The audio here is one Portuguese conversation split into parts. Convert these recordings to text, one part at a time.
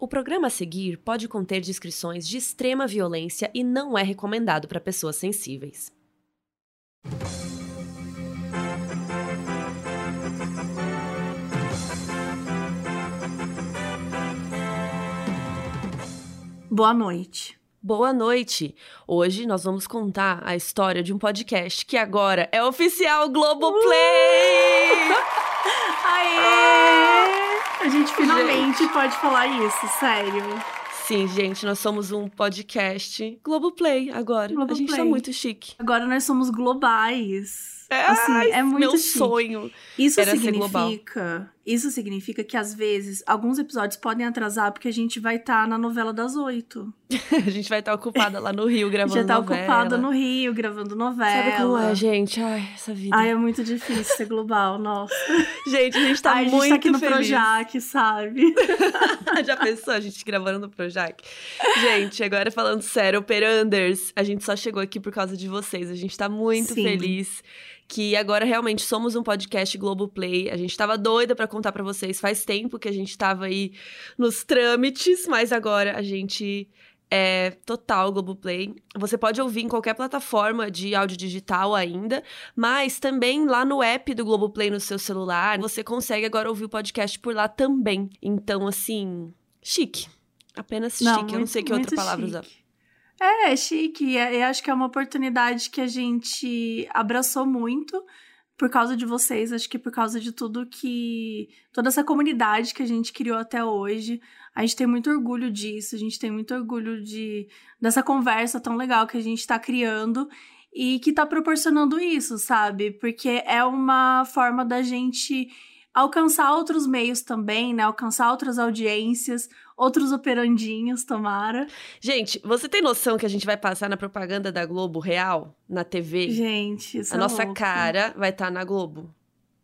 O programa a seguir pode conter descrições de extrema violência e não é recomendado para pessoas sensíveis. Boa noite. Boa noite! Hoje nós vamos contar a história de um podcast que agora é oficial Globoplay! Uh! Aê! A gente finalmente gente. pode falar isso, sério. Sim, gente, nós somos um podcast Globoplay agora. Globoplay. A gente tá muito chique. Agora nós somos globais. É, assim, é muito meu chique. sonho. Isso significa, isso significa que às vezes alguns episódios podem atrasar porque a gente vai estar tá na novela das oito. a gente vai estar tá ocupada lá no Rio gravando novela. Já tá novela. ocupada no Rio gravando novela. Sabe como é, gente? Ai, essa vida. Ai, é muito difícil ser global, nossa. gente, a gente tá Ai, muito a gente tá aqui no feliz. Projac, sabe? Já pensou a gente gravando no Projac? Gente, agora falando sério, Operanders, a gente só chegou aqui por causa de vocês. A gente tá muito Sim. feliz que agora realmente somos um podcast Globoplay. A gente tava doida para contar para vocês. Faz tempo que a gente tava aí nos trâmites, mas agora a gente é total Globoplay. Você pode ouvir em qualquer plataforma de áudio digital ainda, mas também lá no app do Globoplay no seu celular, você consegue agora ouvir o podcast por lá também. Então, assim, chique. Apenas não, chique. Muito, Eu não sei que outra palavra usar. É, é chique. Eu acho que é uma oportunidade que a gente abraçou muito por causa de vocês. Acho que por causa de tudo que. toda essa comunidade que a gente criou até hoje. A gente tem muito orgulho disso. A gente tem muito orgulho de dessa conversa tão legal que a gente está criando e que está proporcionando isso, sabe? Porque é uma forma da gente alcançar outros meios também, né? Alcançar outras audiências, outros operandinhos, tomara. Gente, você tem noção que a gente vai passar na propaganda da Globo Real, na TV? Gente, isso A é nossa louco. cara vai estar tá na Globo.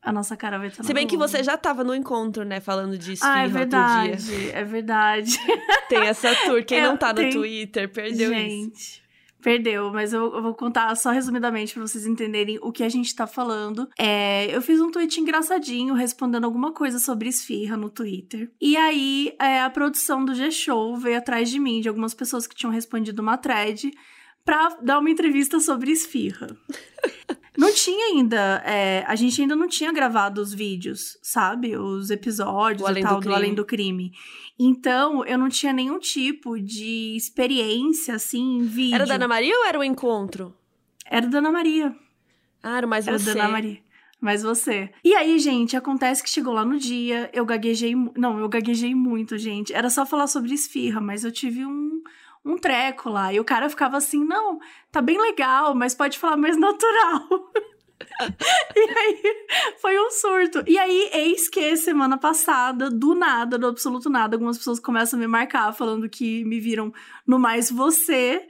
A nossa cara vai estar tá Se bem que você já estava no encontro, né? Falando de esfirra ah, é verdade, outro dia. É verdade. Tem essa tour. Quem Eu não tá no tenho... Twitter perdeu gente. isso. Perdeu, mas eu, eu, vou contar só resumidamente para vocês entenderem o que a gente tá falando. É, eu fiz um tweet engraçadinho respondendo alguma coisa sobre esfirra no Twitter. E aí é, a produção do G-Show veio atrás de mim, de algumas pessoas que tinham respondido uma thread, pra dar uma entrevista sobre esfirra. Não tinha ainda, é, a gente ainda não tinha gravado os vídeos, sabe? Os episódios e tal do, do Além do Crime. Então, eu não tinha nenhum tipo de experiência, assim, em vídeo. Era da Ana Maria ou era o encontro? Era da Ana Maria. Ah, era mais era você. Era da Ana Maria. Mas você. E aí, gente, acontece que chegou lá no dia, eu gaguejei. Não, eu gaguejei muito, gente. Era só falar sobre esfirra, mas eu tive um, um treco lá. E o cara ficava assim: não, tá bem legal, mas pode falar mais natural. e aí foi um surto. E aí, eis que semana passada, do nada, do absoluto nada, algumas pessoas começam a me marcar falando que me viram no Mais Você.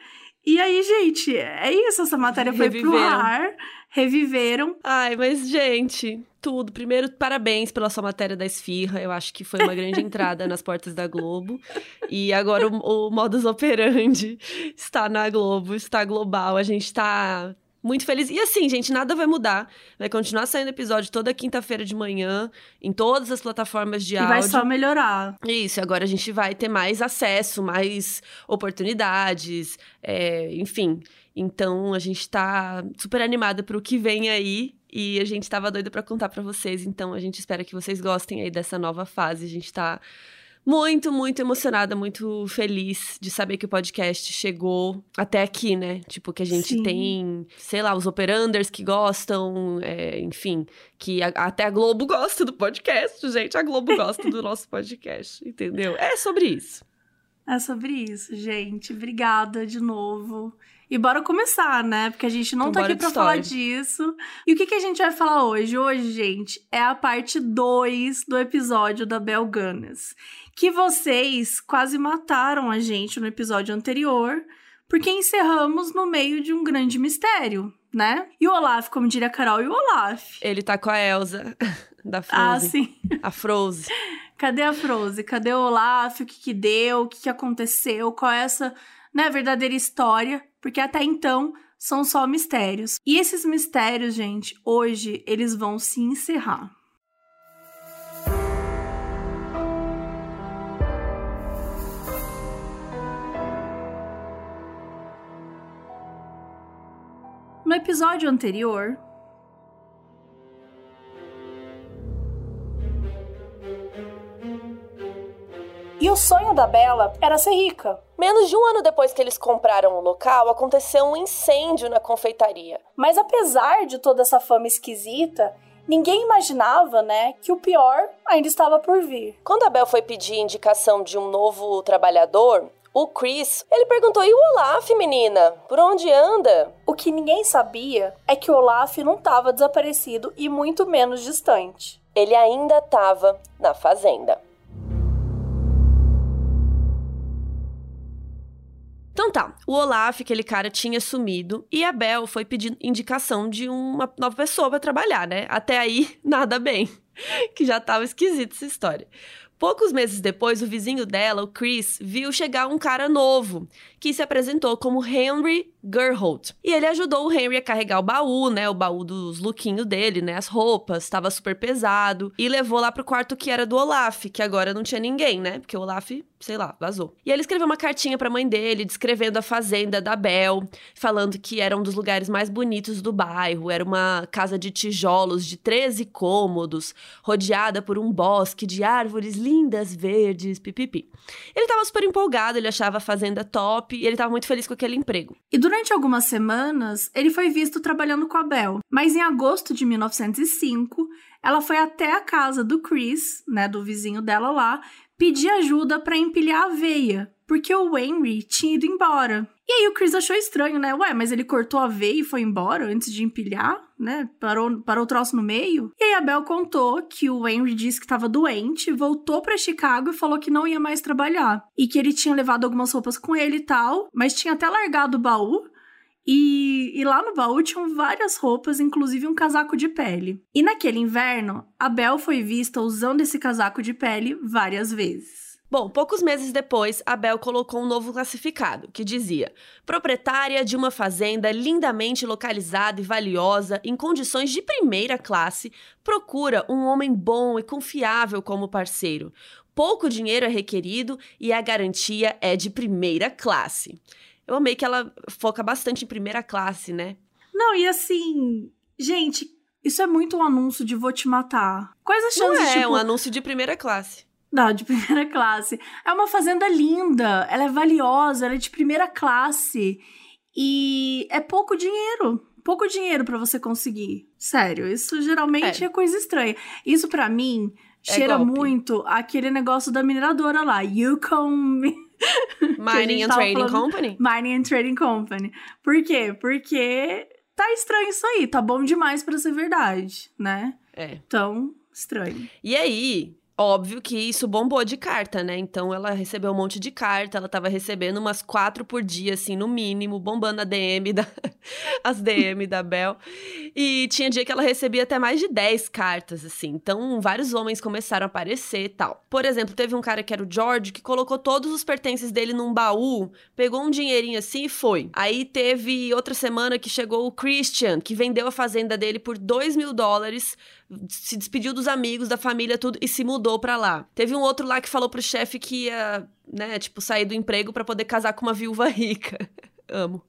E aí, gente, é isso. Essa matéria foi Reviveram. pro ar. Reviveram. Ai, mas, gente, tudo. Primeiro, parabéns pela sua matéria da Esfirra. Eu acho que foi uma grande entrada nas portas da Globo. E agora o, o modus operandi está na Globo, está global. A gente está muito feliz. E assim, gente, nada vai mudar. Vai continuar saindo episódio toda quinta-feira de manhã, em todas as plataformas de e áudio. E vai só melhorar. Isso, agora a gente vai ter mais acesso, mais oportunidades, é, enfim. Então a gente tá super animada pro que vem aí. E a gente tava doida para contar para vocês. Então a gente espera que vocês gostem aí dessa nova fase. A gente tá muito, muito emocionada, muito feliz de saber que o podcast chegou até aqui, né? Tipo, que a gente Sim. tem, sei lá, os operanders que gostam, é, enfim, que a, até a Globo gosta do podcast, gente. A Globo gosta do nosso podcast, entendeu? É sobre isso. É sobre isso, gente. Obrigada de novo. E bora começar, né? Porque a gente não então, tá aqui pra falar disso. E o que, que a gente vai falar hoje? Hoje, gente, é a parte 2 do episódio da Bel Gunness. Que vocês quase mataram a gente no episódio anterior, porque encerramos no meio de um grande mistério, né? E o Olaf, como diria a Carol, e o Olaf? Ele tá com a Elsa, da Frozen. Ah, sim. A Frozen. Cadê a Frozen? Cadê o Olaf? O que que deu? O que que aconteceu? Qual é essa né, verdadeira história? Porque até então são só mistérios. E esses mistérios, gente, hoje eles vão se encerrar. No episódio anterior, E o sonho da Bella era ser rica. Menos de um ano depois que eles compraram o local, aconteceu um incêndio na confeitaria. Mas apesar de toda essa fama esquisita, ninguém imaginava, né, que o pior ainda estava por vir. Quando a Bel foi pedir indicação de um novo trabalhador, o Chris, ele perguntou: "E o Olaf, menina? Por onde anda?" O que ninguém sabia é que o Olaf não estava desaparecido e muito menos distante. Ele ainda estava na fazenda. Então tá, o Olaf, aquele cara, tinha sumido e a Bel foi pedir indicação de uma nova pessoa para trabalhar, né? Até aí, nada bem. Que já tava esquisita essa história. Poucos meses depois, o vizinho dela, o Chris, viu chegar um cara novo, que se apresentou como Henry Gerholt. E ele ajudou o Henry a carregar o baú, né? O baú dos lookinhos dele, né? As roupas, estava super pesado. E levou lá pro quarto que era do Olaf, que agora não tinha ninguém, né? Porque o Olaf, sei lá, vazou. E ele escreveu uma cartinha pra mãe dele, descrevendo a fazenda da Bel, falando que era um dos lugares mais bonitos do bairro. Era uma casa de tijolos de 13 cômodos, rodeada por um bosque de árvores lindas, verdes, pipipi. Ele tava super empolgado, ele achava a fazenda top e ele tava muito feliz com aquele emprego. E durante algumas semanas, ele foi visto trabalhando com a Belle. Mas em agosto de 1905, ela foi até a casa do Chris, né, do vizinho dela lá, pedir ajuda para empilhar aveia, porque o Henry tinha ido embora. E aí o Chris achou estranho, né? Ué, mas ele cortou a veia e foi embora antes de empilhar, né? Parou, parou o troço no meio. E aí a Bel contou que o Henry disse que estava doente, voltou para Chicago e falou que não ia mais trabalhar. E que ele tinha levado algumas roupas com ele e tal, mas tinha até largado o baú. E, e, lá no baú tinham várias roupas, inclusive um casaco de pele. E naquele inverno, a Bel foi vista usando esse casaco de pele várias vezes. Bom, poucos meses depois, a Bel colocou um novo classificado, que dizia: proprietária de uma fazenda lindamente localizada e valiosa, em condições de primeira classe, procura um homem bom e confiável como parceiro. Pouco dinheiro é requerido e a garantia é de primeira classe. Eu amei que ela foca bastante em primeira classe, né? Não, e assim, gente, isso é muito um anúncio de vou te matar. Quais as chances, Não é, tipo... um anúncio de primeira classe. Não, de primeira classe. É uma fazenda linda, ela é valiosa, ela é de primeira classe. E é pouco dinheiro. Pouco dinheiro para você conseguir. Sério, isso geralmente é, é coisa estranha. Isso para mim é cheira muito aquele negócio da mineradora lá, Yukon Mining and Trading Company. Mining and Trading Company. Por quê? Porque tá estranho isso aí, tá bom demais para ser verdade, né? É. Então, estranho. E aí, Óbvio que isso bombou de carta, né? Então ela recebeu um monte de carta, ela tava recebendo umas quatro por dia, assim, no mínimo, bombando a DM da, as DM da Bel. E tinha dia que ela recebia até mais de 10 cartas, assim. Então vários homens começaram a aparecer e tal. Por exemplo, teve um cara que era o George que colocou todos os pertences dele num baú, pegou um dinheirinho assim e foi. Aí teve outra semana que chegou o Christian, que vendeu a fazenda dele por 2 mil dólares se despediu dos amigos, da família, tudo e se mudou pra lá. Teve um outro lá que falou pro chefe que ia, né, tipo, sair do emprego para poder casar com uma viúva rica. Amo.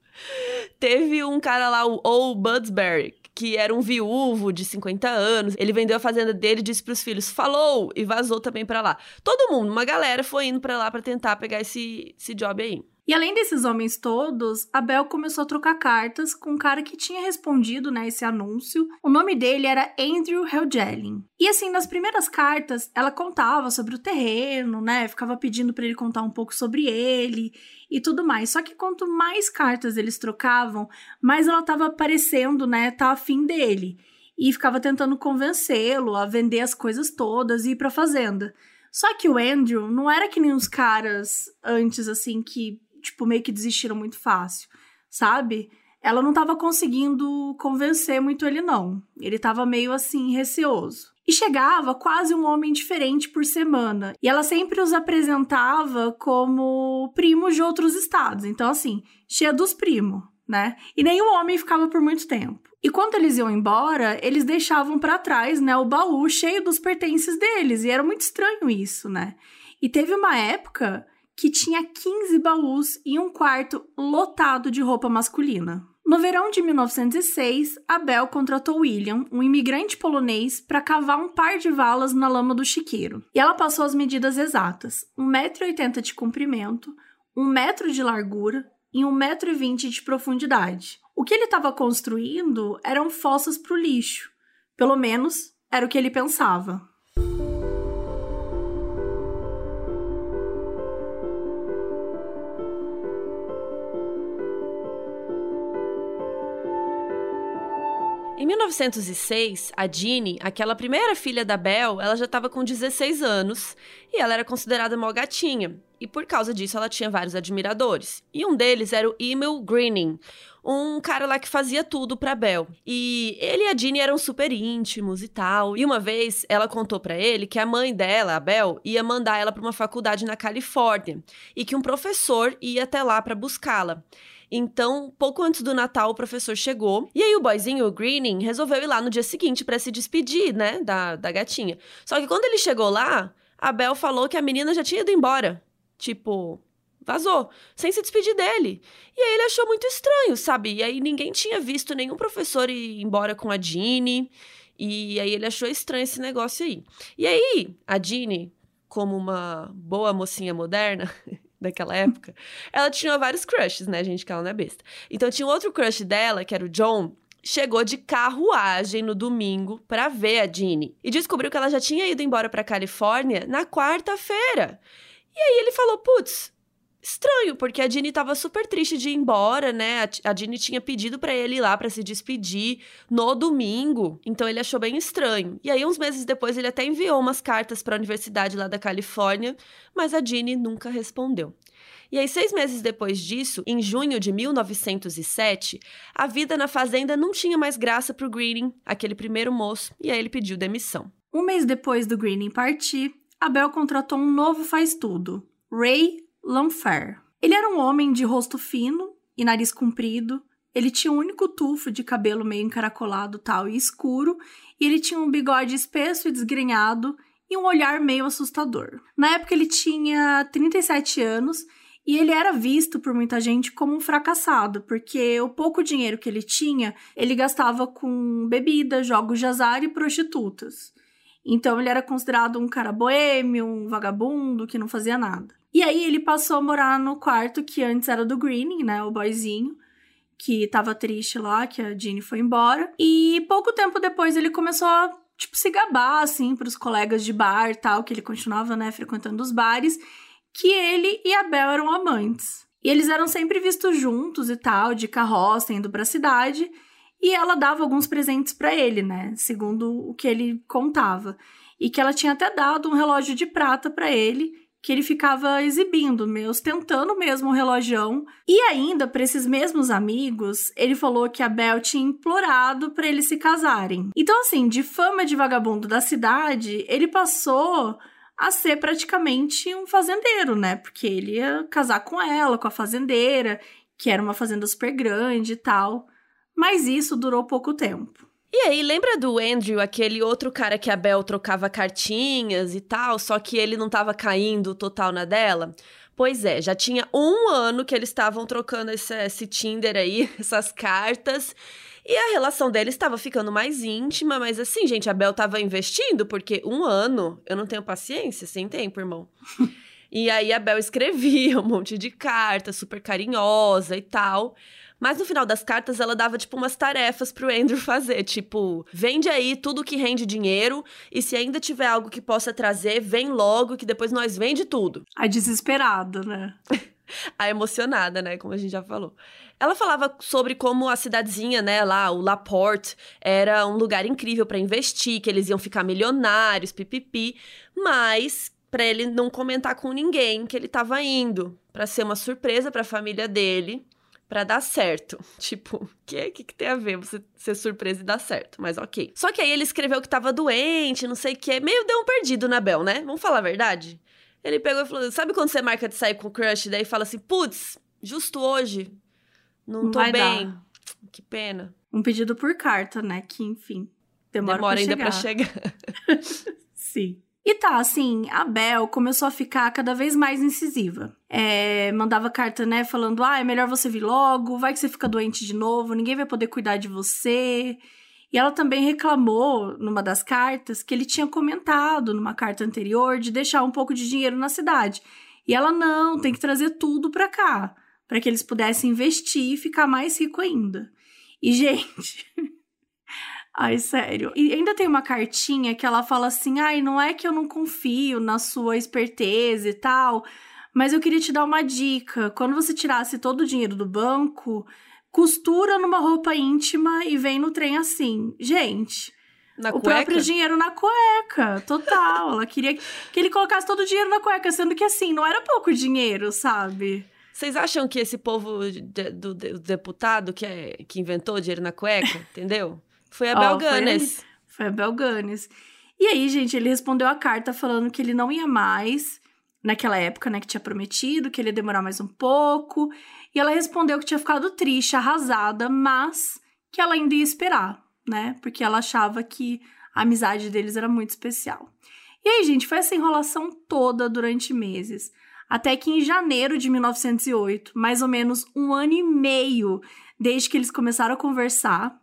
Teve um cara lá, o Old Budsberry, que era um viúvo de 50 anos. Ele vendeu a fazenda dele disse pros filhos: falou! E vazou também para lá. Todo mundo, uma galera foi indo para lá para tentar pegar esse, esse job aí. E além desses homens todos, a Bel começou a trocar cartas com um cara que tinha respondido, né, esse anúncio. O nome dele era Andrew Helgelin. E assim, nas primeiras cartas, ela contava sobre o terreno, né, ficava pedindo para ele contar um pouco sobre ele e tudo mais. Só que quanto mais cartas eles trocavam, mais ela tava parecendo, né, tá afim dele. E ficava tentando convencê-lo a vender as coisas todas e ir pra fazenda. Só que o Andrew não era que nem os caras antes, assim, que tipo, meio que desistiram muito fácil, sabe? Ela não estava conseguindo convencer muito ele, não. Ele estava meio assim, receoso. E chegava quase um homem diferente por semana. E ela sempre os apresentava como primos de outros estados. Então, assim, cheia dos primos, né? E nenhum homem ficava por muito tempo. E quando eles iam embora, eles deixavam para trás, né, o baú cheio dos pertences deles. E era muito estranho isso, né? E teve uma época que tinha 15 baús e um quarto lotado de roupa masculina. No verão de 1906, Abel contratou William, um imigrante polonês, para cavar um par de valas na lama do chiqueiro. E ela passou as medidas exatas: 1,80m de comprimento, 1 metro de largura e 1,20m de profundidade. O que ele estava construindo eram fossas para o lixo. Pelo menos era o que ele pensava. 1906, a Jeannie, aquela primeira filha da Belle, ela já estava com 16 anos e ela era considerada uma gatinha. E por causa disso, ela tinha vários admiradores. E um deles era o Emil Greening, um cara lá que fazia tudo pra Belle. E ele e a Jeannie eram super íntimos e tal. E uma vez ela contou para ele que a mãe dela, a Belle, ia mandar ela para uma faculdade na Califórnia e que um professor ia até lá para buscá-la. Então, pouco antes do Natal, o professor chegou. E aí, o boyzinho, o Greening, resolveu ir lá no dia seguinte para se despedir, né, da, da gatinha. Só que quando ele chegou lá, a Bel falou que a menina já tinha ido embora. Tipo, vazou, sem se despedir dele. E aí ele achou muito estranho, sabe? E aí ninguém tinha visto nenhum professor ir embora com a Jeannie. E aí ele achou estranho esse negócio aí. E aí, a Jeannie, como uma boa mocinha moderna, daquela época, ela tinha vários crushes, né, gente? Que ela não é besta. Então tinha outro crush dela, que era o John, chegou de carruagem no domingo para ver a Jeannie e descobriu que ela já tinha ido embora para Califórnia na quarta-feira. E aí ele falou: "Putz, estranho, porque a Jeannie tava super triste de ir embora, né? A, Jeannie tinha pedido para ele ir lá para se despedir no domingo, então ele achou bem estranho. E aí uns meses depois ele até enviou umas cartas para a universidade lá da Califórnia, mas a Jeannie nunca respondeu. E aí, seis meses depois disso, em junho de 1907, a vida na fazenda não tinha mais graça pro Greening, aquele primeiro moço, e aí ele pediu demissão. Um mês depois do Greening partir, Abel contratou um novo faz-tudo, Ray Lanfair. Ele era um homem de rosto fino e nariz comprido. Ele tinha um único tufo de cabelo meio encaracolado tal e escuro, e ele tinha um bigode espesso e desgrenhado e um olhar meio assustador. Na época ele tinha 37 anos e ele era visto por muita gente como um fracassado, porque o pouco dinheiro que ele tinha, ele gastava com bebida, jogos de azar e prostitutas. Então ele era considerado um cara boêmio, um vagabundo que não fazia nada. E aí ele passou a morar no quarto que antes era do Greening, né, o boyzinho, que tava triste lá, que a Jeannie foi embora. E pouco tempo depois ele começou a, tipo, se gabar, assim, pros colegas de bar e tal, que ele continuava, né, frequentando os bares, que ele e a Bel eram amantes. E eles eram sempre vistos juntos e tal, de carroça, indo pra cidade. E ela dava alguns presentes para ele, né, segundo o que ele contava. E que ela tinha até dado um relógio de prata para ele que ele ficava exibindo, ostentando mesmo o relojão. E ainda, para esses mesmos amigos, ele falou que a Bel tinha implorado para eles se casarem. Então, assim, de fama de vagabundo da cidade, ele passou a ser praticamente um fazendeiro, né? Porque ele ia casar com ela, com a fazendeira, que era uma fazenda super grande e tal. Mas isso durou pouco tempo. E aí, lembra do Andrew, aquele outro cara que a Bel trocava cartinhas e tal, só que ele não tava caindo total na dela? Pois é, já tinha um ano que eles estavam trocando esse, esse Tinder aí, essas cartas. E a relação deles estava ficando mais íntima, mas assim, gente, a Bel tava investindo, porque um ano eu não tenho paciência, sem tempo, irmão. e aí a Bel escrevia um monte de cartas, super carinhosa e tal. Mas no final das cartas, ela dava, tipo, umas tarefas pro Andrew fazer. Tipo, vende aí tudo que rende dinheiro. E se ainda tiver algo que possa trazer, vem logo, que depois nós vende tudo. A desesperada, né? a emocionada, né? Como a gente já falou. Ela falava sobre como a cidadezinha, né, lá, o Laporte, era um lugar incrível para investir, que eles iam ficar milionários, pipipi, mas para ele não comentar com ninguém que ele estava indo, para ser uma surpresa para a família dele para dar certo. Tipo, o que, que, que tem a ver você ser surpresa e dar certo? Mas ok. Só que aí ele escreveu que tava doente, não sei o que. Meio deu um perdido na Bel, né? Vamos falar a verdade? Ele pegou e falou: Sabe quando você marca de sair com o crush? Daí fala assim: Putz, justo hoje. Não, tô bem. Dar. Que pena. Um pedido por carta, né? Que, enfim, demora, demora pra ainda chegar. pra chegar. Sim. E tá, assim, a Bel começou a ficar cada vez mais incisiva. É, mandava carta, né, falando: ah, é melhor você vir logo, vai que você fica doente de novo, ninguém vai poder cuidar de você. E ela também reclamou, numa das cartas, que ele tinha comentado numa carta anterior de deixar um pouco de dinheiro na cidade. E ela não, tem que trazer tudo pra cá, para que eles pudessem investir e ficar mais rico ainda. E, gente. Ai, sério. E ainda tem uma cartinha que ela fala assim: ai, não é que eu não confio na sua esperteza e tal, mas eu queria te dar uma dica. Quando você tirasse todo o dinheiro do banco, costura numa roupa íntima e vem no trem assim. Gente. Na o cueca? próprio dinheiro na cueca, total. Ela queria que ele colocasse todo o dinheiro na cueca, sendo que assim, não era pouco dinheiro, sabe? Vocês acham que esse povo de, do, do, deputado que, é, que inventou dinheiro na cueca, entendeu? Foi a Ó, Belganes. Foi, foi a Belganes. E aí, gente, ele respondeu a carta falando que ele não ia mais, naquela época, né, que tinha prometido, que ele ia demorar mais um pouco. E ela respondeu que tinha ficado triste, arrasada, mas que ela ainda ia esperar, né? Porque ela achava que a amizade deles era muito especial. E aí, gente, foi essa enrolação toda durante meses. Até que em janeiro de 1908, mais ou menos um ano e meio desde que eles começaram a conversar,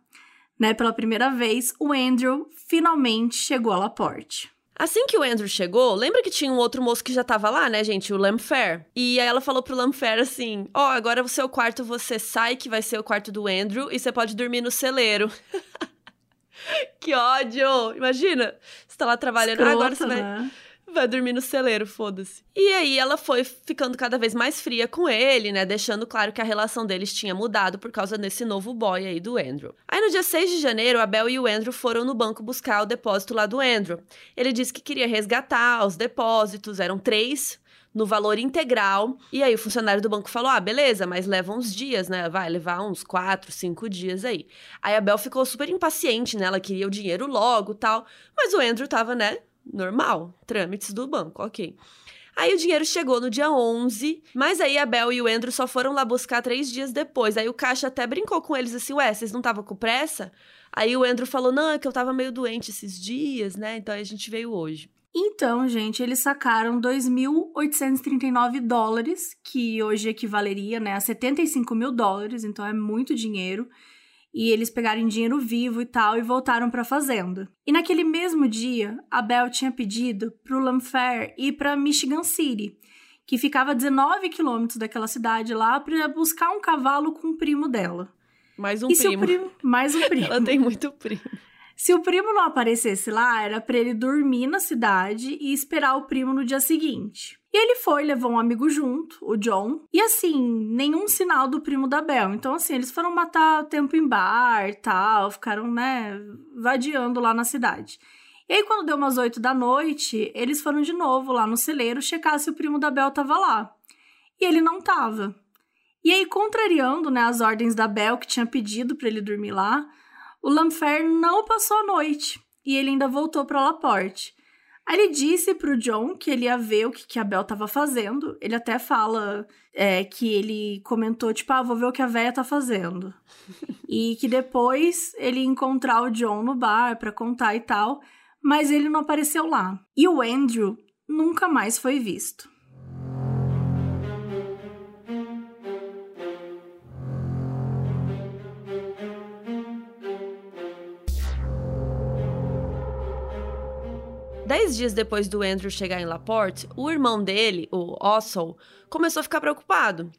né, pela primeira vez, o Andrew finalmente chegou a Laporte. Assim que o Andrew chegou, lembra que tinha um outro moço que já tava lá, né, gente? O Lamfair. E aí ela falou pro Lamfair assim: Ó, oh, agora o seu quarto você sai, que vai ser o quarto do Andrew, e você pode dormir no celeiro. que ódio! Imagina, você tá lá trabalhando, Escroto, agora você vai. né? Vai dormir no celeiro, foda-se. E aí ela foi ficando cada vez mais fria com ele, né? Deixando claro que a relação deles tinha mudado por causa desse novo boy aí do Andrew. Aí no dia 6 de janeiro, a Bel e o Andrew foram no banco buscar o depósito lá do Andrew. Ele disse que queria resgatar os depósitos, eram três no valor integral. E aí o funcionário do banco falou: ah, beleza, mas leva uns dias, né? Vai levar uns quatro, cinco dias aí. Aí a Bel ficou super impaciente, né? Ela queria o dinheiro logo tal. Mas o Andrew tava, né? Normal, trâmites do banco, ok. Aí o dinheiro chegou no dia 11, mas aí a Bel e o Andrew só foram lá buscar três dias depois. Aí o caixa até brincou com eles assim, ué, vocês não estavam com pressa? Aí o Andrew falou, não, é que eu tava meio doente esses dias, né? Então a gente veio hoje. Então, gente, eles sacaram 2.839 dólares, que hoje equivaleria né, a 75 mil dólares, então é muito dinheiro. E eles pegaram dinheiro vivo e tal e voltaram para a fazenda. E naquele mesmo dia, a Bel tinha pedido para o Lamfair ir para Michigan City, que ficava a 19 quilômetros daquela cidade lá, para buscar um cavalo com o primo dela. Mais um e primo. primo. Mais um primo. Ela tem muito primo. Se o primo não aparecesse lá, era para ele dormir na cidade e esperar o primo no dia seguinte. E ele foi, levou um amigo junto, o John, e assim, nenhum sinal do primo da Bel. Então, assim, eles foram matar tempo em bar e tal, ficaram, né, vadiando lá na cidade. E aí, quando deu umas oito da noite, eles foram de novo lá no celeiro checar se o primo da Bel tava lá. E ele não tava. E aí, contrariando, né, as ordens da Bel, que tinha pedido para ele dormir lá, o Lamfair não passou a noite e ele ainda voltou para Laporte. Aí ele disse pro John que ele ia ver o que, que a Bel tava fazendo. Ele até fala é, que ele comentou, tipo, ah, vou ver o que a véia tá fazendo. e que depois ele ia encontrar o John no bar pra contar e tal. Mas ele não apareceu lá. E o Andrew nunca mais foi visto. Dez dias depois do Andrew chegar em Laporte, o irmão dele, o Ossol, começou a ficar preocupado.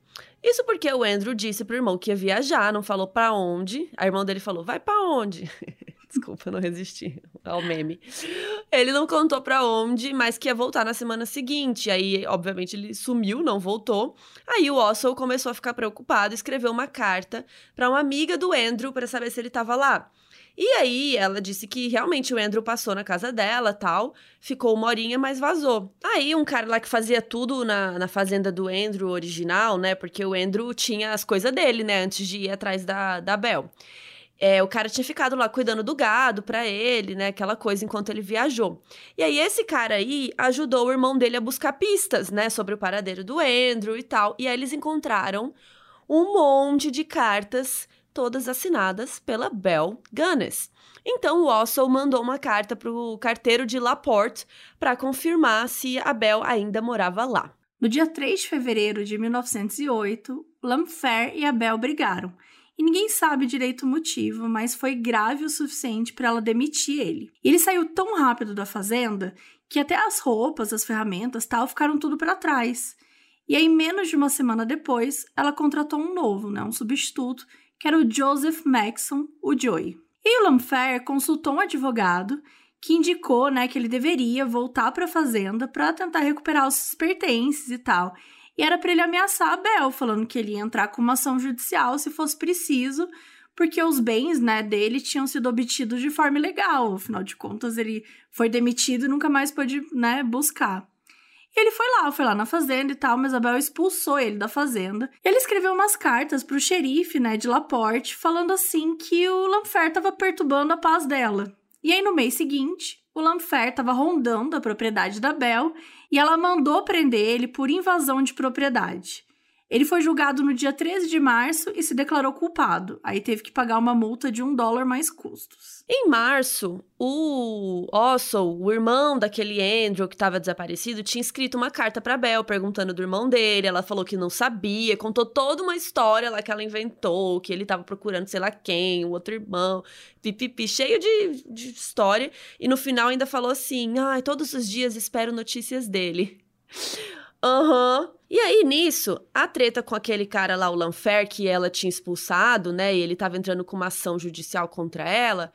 Isso porque o Andrew disse pro irmão que ia viajar, não falou para onde. A irmã dele falou: "Vai para onde?" Desculpa, não resisti ao meme. Ele não contou para onde, mas que ia voltar na semana seguinte. Aí, obviamente, ele sumiu, não voltou. Aí o Ossol começou a ficar preocupado e escreveu uma carta para uma amiga do Andrew para saber se ele estava lá. E aí ela disse que realmente o Andrew passou na casa dela tal, ficou uma horinha, mas vazou. Aí um cara lá que fazia tudo na, na fazenda do Andrew original, né? Porque o Andrew tinha as coisas dele, né? Antes de ir atrás da, da Bel. É, o cara tinha ficado lá cuidando do gado pra ele, né? Aquela coisa enquanto ele viajou. E aí, esse cara aí ajudou o irmão dele a buscar pistas, né? Sobre o paradeiro do Andrew e tal. E aí, eles encontraram um monte de cartas todas assinadas pela Belle Gunness. Então o Ossol mandou uma carta para o carteiro de Laporte para confirmar se a Belle ainda morava lá. No dia 3 de fevereiro de 1908, Lamfair e a Belle brigaram. E ninguém sabe direito o motivo, mas foi grave o suficiente para ela demitir ele. Ele saiu tão rápido da fazenda que até as roupas, as ferramentas, tal, ficaram tudo para trás. E aí, menos de uma semana depois, ela contratou um novo, né, um substituto, que era o Joseph Maxon, o Joey. E o Lamfair consultou um advogado que indicou né, que ele deveria voltar para a fazenda para tentar recuperar os pertences e tal. E era para ele ameaçar a Bel, falando que ele ia entrar com uma ação judicial se fosse preciso, porque os bens né, dele tinham sido obtidos de forma ilegal. Afinal de contas, ele foi demitido e nunca mais pôde né, buscar. E ele foi lá, foi lá na fazenda e tal, mas a Bel expulsou ele da fazenda. Ele escreveu umas cartas pro xerife, né, de Laporte, falando assim que o Lamfer tava perturbando a paz dela. E aí, no mês seguinte, o Lamfer estava rondando a propriedade da Bel e ela mandou prender ele por invasão de propriedade. Ele foi julgado no dia 13 de março e se declarou culpado. Aí teve que pagar uma multa de um dólar mais custos. Em março, o Ossol, o irmão daquele Andrew que estava desaparecido, tinha escrito uma carta para Bel perguntando do irmão dele. Ela falou que não sabia, contou toda uma história lá que ela inventou, que ele estava procurando sei lá quem, o outro irmão, pipipi, cheio de, de história. E no final ainda falou assim: ai, todos os dias espero notícias dele. Aham. Uhum. E aí, nisso, a treta com aquele cara lá, o Lanfer, que ela tinha expulsado, né? E ele tava entrando com uma ação judicial contra ela.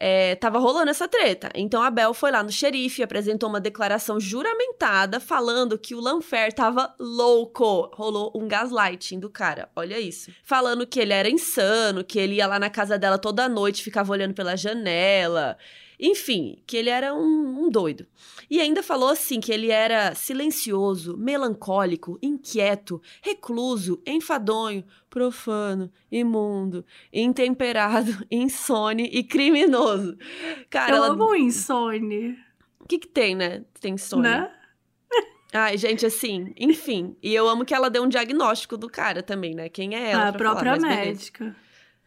É, tava rolando essa treta. Então a Bel foi lá no xerife apresentou uma declaração juramentada falando que o Lanfer tava louco. Rolou um gaslighting do cara, olha isso. Falando que ele era insano, que ele ia lá na casa dela toda noite, ficava olhando pela janela. Enfim, que ele era um, um, doido. E ainda falou assim que ele era silencioso, melancólico, inquieto, recluso, enfadonho, profano, imundo, intemperado, insone e criminoso. Cara, Eu ela... amo insone. O que que tem, né? Tem insônia. Né? Ai, gente, assim, enfim. E eu amo que ela deu um diagnóstico do cara também, né? Quem é ela? A própria falar, médica.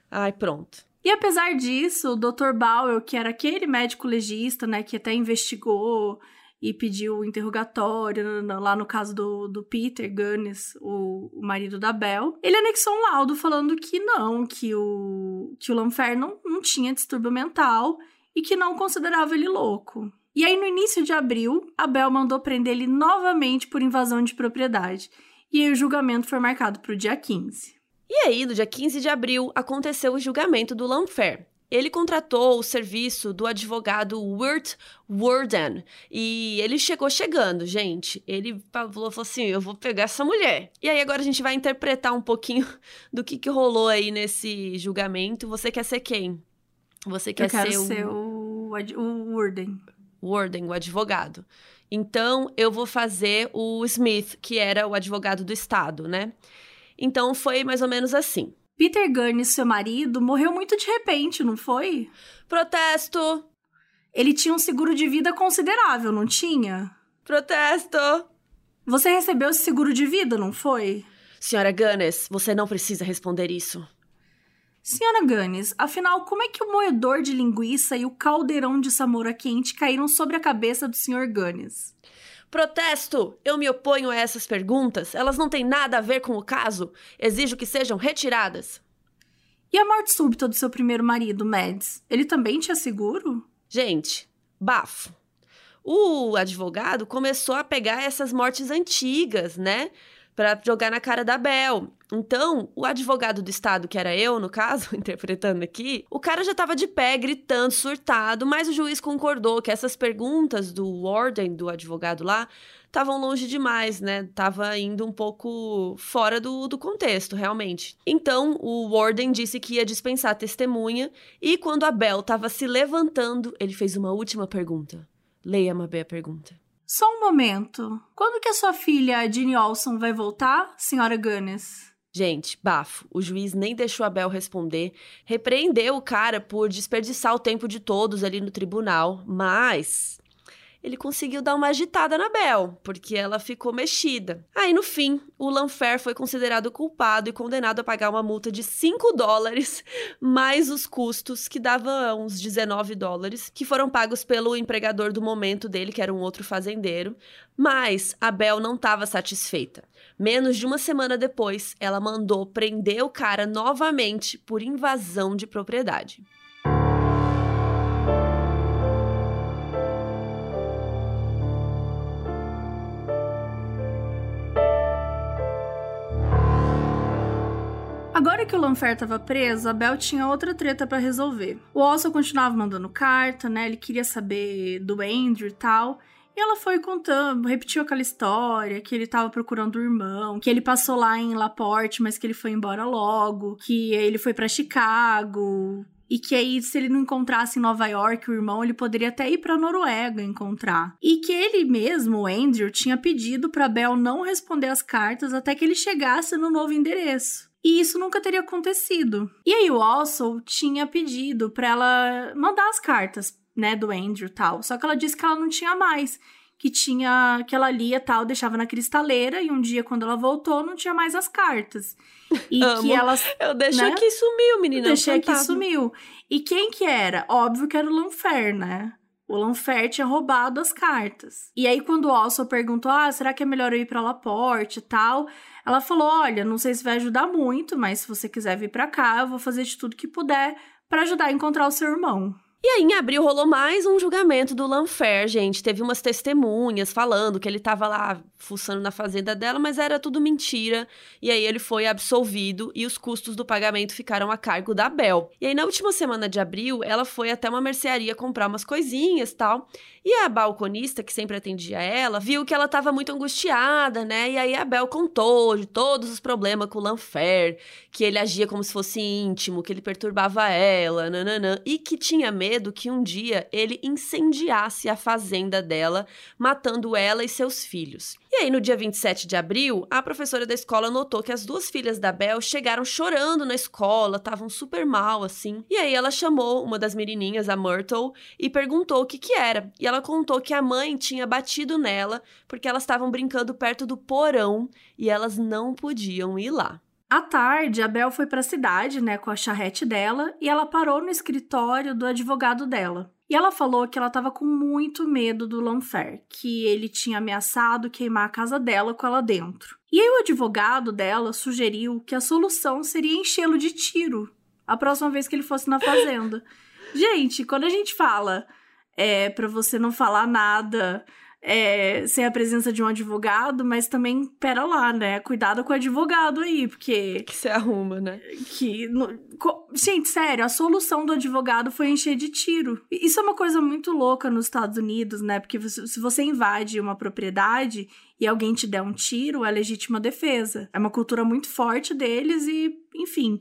Ai, pronto. E apesar disso, o Dr. Bowell, que era aquele médico legista, né, que até investigou e pediu interrogatório lá no caso do, do Peter Gunnis, o, o marido da Belle, ele anexou um laudo falando que não, que o, que o Lamfer não, não tinha distúrbio mental e que não considerava ele louco. E aí, no início de abril, a Belle mandou prender ele novamente por invasão de propriedade. E aí, o julgamento foi marcado para o dia 15. E aí, no dia 15 de abril, aconteceu o julgamento do Lamfair. Ele contratou o serviço do advogado Wirt Worden. E ele chegou chegando, gente. Ele falou, falou assim: eu vou pegar essa mulher. E aí agora a gente vai interpretar um pouquinho do que, que rolou aí nesse julgamento. Você quer ser quem? Você quer eu quero ser, o... ser o, o Worden. Warden, o advogado. Então, eu vou fazer o Smith, que era o advogado do Estado, né? Então foi mais ou menos assim. Peter Gunn, seu marido, morreu muito de repente, não foi? Protesto! Ele tinha um seguro de vida considerável, não tinha? Protesto! Você recebeu esse seguro de vida, não foi? Senhora Gunnes, você não precisa responder isso. Senhora Gunnes, afinal, como é que o moedor de linguiça e o caldeirão de samora quente caíram sobre a cabeça do Sr. Gunnes? Protesto! Eu me oponho a essas perguntas. Elas não têm nada a ver com o caso. Exijo que sejam retiradas. E a morte súbita do seu primeiro marido, Mads? Ele também tinha seguro? Gente, bafo. O advogado começou a pegar essas mortes antigas, né? Para jogar na cara da Bel. Então, o advogado do estado, que era eu, no caso, interpretando aqui, o cara já tava de pé, gritando, surtado, mas o juiz concordou que essas perguntas do Warden, do advogado lá, estavam longe demais, né? Tava indo um pouco fora do, do contexto, realmente. Então, o Warden disse que ia dispensar a testemunha e quando a Bel tava se levantando, ele fez uma última pergunta. Leia, Mabé, a pergunta. Só um momento. Quando que a sua filha, Jeannie Olson, vai voltar, senhora Gunnes? Gente, bafo. O juiz nem deixou a Bel responder, repreendeu o cara por desperdiçar o tempo de todos ali no tribunal, mas ele conseguiu dar uma agitada na Bel, porque ela ficou mexida. Aí, no fim, o Lanfer foi considerado culpado e condenado a pagar uma multa de 5 dólares, mais os custos, que dava uns 19 dólares, que foram pagos pelo empregador do momento dele, que era um outro fazendeiro. Mas a Bel não estava satisfeita. Menos de uma semana depois, ela mandou prender o cara novamente por invasão de propriedade. Agora que o Lanfer estava preso, a Bel tinha outra treta para resolver. O Olson continuava mandando carta, né? Ele queria saber do Andrew e tal. E ela foi contando, repetiu aquela história, que ele tava procurando o irmão, que ele passou lá em Laporte, mas que ele foi embora logo, que ele foi para Chicago, e que aí se ele não encontrasse em Nova York o irmão, ele poderia até ir para Noruega encontrar. E que ele mesmo, o Andrew, tinha pedido para Bel não responder as cartas até que ele chegasse no novo endereço. E isso nunca teria acontecido. E aí o Alsol tinha pedido para ela mandar as cartas, né, do Andrew tal. Só que ela disse que ela não tinha mais, que tinha que ela lia tal, deixava na cristaleira e um dia quando ela voltou não tinha mais as cartas. E Amo. que elas Eu deixei né? aqui e sumiu, menina. Eu deixei aqui fantasma. sumiu. E quem que era? Óbvio que era o Lanfer, né? O Lanfer tinha roubado as cartas. E aí, quando o Alson perguntou: Ah, será que é melhor eu ir pra Laporte e tal? Ela falou: Olha, não sei se vai ajudar muito, mas se você quiser vir pra cá, eu vou fazer de tudo que puder para ajudar a encontrar o seu irmão. E aí, em abril, rolou mais um julgamento do Lanfer, gente. Teve umas testemunhas falando que ele tava lá fuçando na fazenda dela, mas era tudo mentira. E aí ele foi absolvido e os custos do pagamento ficaram a cargo da Bel. E aí, na última semana de abril, ela foi até uma mercearia comprar umas coisinhas tal. E a balconista, que sempre atendia ela, viu que ela tava muito angustiada, né? E aí a Bel contou de todos os problemas com o Lanfer, que ele agia como se fosse íntimo, que ele perturbava ela, nananã, e que tinha medo que um dia ele incendiasse a fazenda dela, matando ela e seus filhos. E aí, no dia 27 de abril, a professora da escola notou que as duas filhas da Bel chegaram chorando na escola, estavam super mal, assim. E aí ela chamou uma das menininhas, a Myrtle, e perguntou o que que era. E ela contou que a mãe tinha batido nela porque elas estavam brincando perto do porão e elas não podiam ir lá. À tarde, a Bel foi para a cidade, né, com a charrete dela, e ela parou no escritório do advogado dela. E ela falou que ela estava com muito medo do Lanfer, que ele tinha ameaçado queimar a casa dela com ela dentro. E aí o advogado dela sugeriu que a solução seria enchê-lo de tiro a próxima vez que ele fosse na fazenda. gente, quando a gente fala é, para você não falar nada é, sem a presença de um advogado, mas também, pera lá, né? Cuidado com o advogado aí, porque. Que se arruma, né? Que. no- co- gente, sério, a solução do advogado foi encher de tiro. Isso é uma coisa muito louca nos Estados Unidos, né? Porque você- se você invade uma propriedade e alguém te der um tiro, é legítima defesa. É uma cultura muito forte deles e, enfim.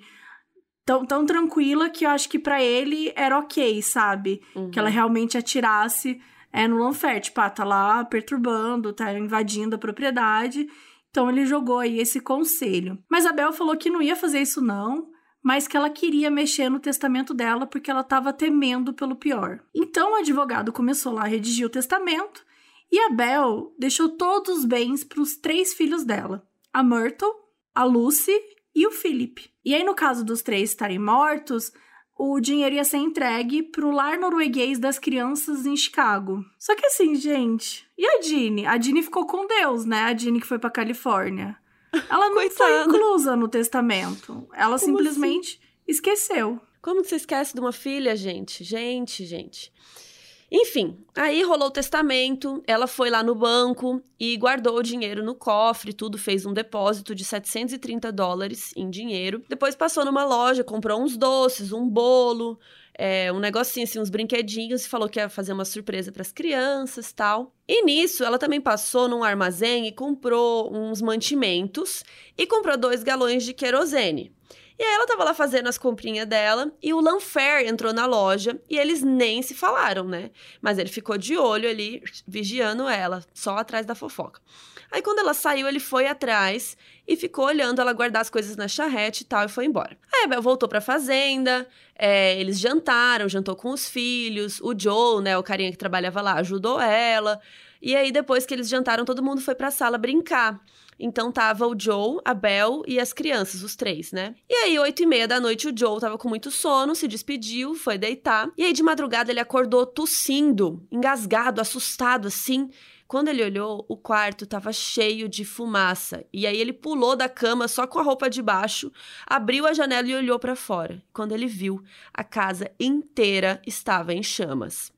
Tão, tão tranquila que eu acho que pra ele era ok, sabe? Uhum. que ela realmente atirasse é, no Lanfer. Tipo, ah, tá lá perturbando, tá invadindo a propriedade. Então ele jogou aí esse conselho. Mas a Bel falou que não ia fazer isso não, mas que ela queria mexer no testamento dela porque ela estava temendo pelo pior. Então o advogado começou lá a redigir o testamento e a Bel deixou todos os bens para os três filhos dela: a Myrtle, a Lucy e o Philip. E aí, no caso dos três estarem mortos, o dinheiro ia ser entregue pro lar norueguês das crianças em Chicago. Só que assim, gente, e a Jeanne? A Jeanne ficou com Deus, né? A Jeanne que foi pra Califórnia. Ela não foi Coitada. inclusa no testamento. Ela Como simplesmente esqueceu. Como que você esquece de uma filha, gente? Gente, gente. Enfim, aí rolou o testamento, ela foi lá no banco e guardou o dinheiro no cofre, tudo, fez um depósito de 730 dólares em dinheiro. Depois passou numa loja, comprou uns doces, um bolo, é, um negocinho assim, uns brinquedinhos, e falou que ia fazer uma surpresa para as crianças tal. E nisso, ela também passou num armazém e comprou uns mantimentos e comprou dois galões de querosene. E aí ela tava lá fazendo as comprinhas dela e o Lanfair entrou na loja e eles nem se falaram, né? Mas ele ficou de olho ali, vigiando ela, só atrás da fofoca. Aí quando ela saiu, ele foi atrás e ficou olhando ela guardar as coisas na charrete e tal, e foi embora. Aí a Bel voltou pra fazenda, é, eles jantaram, jantou com os filhos, o Joe, né, o carinha que trabalhava lá, ajudou ela. E aí, depois que eles jantaram, todo mundo foi pra sala brincar. Então tava o Joe, a Bel e as crianças, os três, né? E aí, oito e meia da noite, o Joe tava com muito sono, se despediu, foi deitar. E aí, de madrugada, ele acordou tossindo, engasgado, assustado, assim. Quando ele olhou, o quarto estava cheio de fumaça. E aí ele pulou da cama só com a roupa de baixo, abriu a janela e olhou para fora. Quando ele viu, a casa inteira estava em chamas.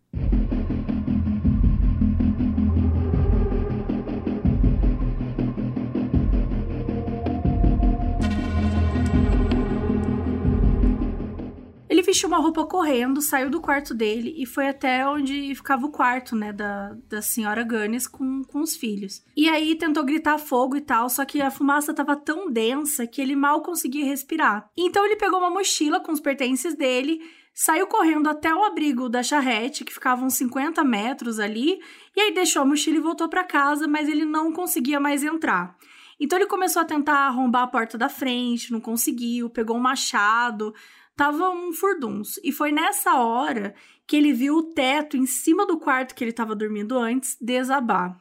Vestiu uma roupa correndo, saiu do quarto dele e foi até onde ficava o quarto, né, da, da senhora Gunnis com, com os filhos. E aí tentou gritar fogo e tal, só que a fumaça tava tão densa que ele mal conseguia respirar. Então ele pegou uma mochila com os pertences dele, saiu correndo até o abrigo da charrete, que ficava uns 50 metros ali, e aí deixou a mochila e voltou para casa, mas ele não conseguia mais entrar. Então ele começou a tentar arrombar a porta da frente, não conseguiu, pegou um machado, tava um furduns. E foi nessa hora que ele viu o teto em cima do quarto que ele estava dormindo antes desabar.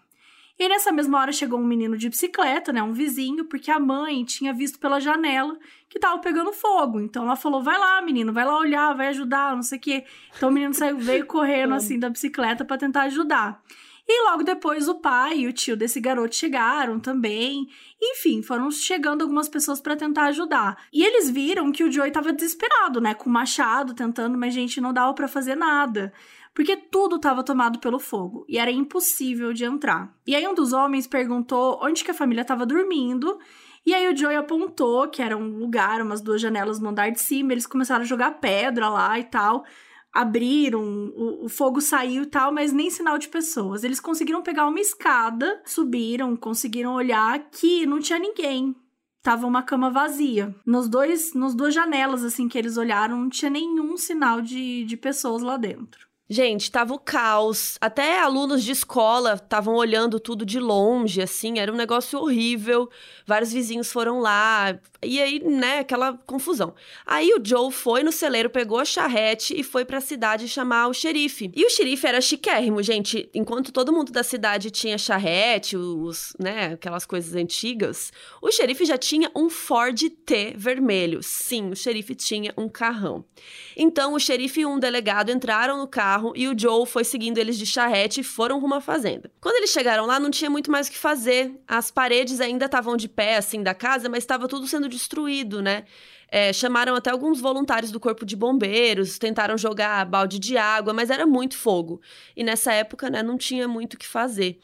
E nessa mesma hora chegou um menino de bicicleta, né, um vizinho, porque a mãe tinha visto pela janela que tava pegando fogo. Então ela falou: "Vai lá, menino, vai lá olhar, vai ajudar, não sei o quê". Então o menino saiu veio correndo assim da bicicleta para tentar ajudar. E logo depois o pai e o tio desse garoto chegaram também. Enfim, foram chegando algumas pessoas para tentar ajudar. E eles viram que o Joey tava desesperado, né, com o machado tentando, mas gente não dava para fazer nada porque tudo estava tomado pelo fogo e era impossível de entrar. E aí um dos homens perguntou onde que a família estava dormindo. E aí o Joey apontou que era um lugar, umas duas janelas no andar de cima, eles começaram a jogar pedra lá e tal abriram, o, o, fogo saiu e tal, mas nem sinal de pessoas. Eles conseguiram pegar uma escada, subiram, conseguiram olhar que não tinha ninguém. Tava uma cama vazia. Nos dois, nos duas janelas, assim, que eles olharam, não tinha nenhum sinal de, de pessoas lá dentro. Gente, tava o caos. Até alunos de escola estavam olhando tudo de longe, assim, era um negócio horrível. Vários vizinhos foram lá. E aí, né, aquela confusão. Aí o Joe foi no celeiro, pegou a charrete e foi para a cidade chamar o xerife. E o xerife era chiquérrimo, gente. Enquanto todo mundo da cidade tinha charrete, os, né, aquelas coisas antigas, o xerife já tinha um Ford T vermelho. Sim, o xerife tinha um carrão. Então, o xerife e um delegado entraram no carro carro e o Joe foi seguindo eles de charrete e foram rumo à fazenda. Quando eles chegaram lá, não tinha muito mais o que fazer. As paredes ainda estavam de pé, assim, da casa, mas estava tudo sendo destruído, né? É, chamaram até alguns voluntários do corpo de bombeiros, tentaram jogar balde de água, mas era muito fogo. E nessa época, né, não tinha muito o que fazer.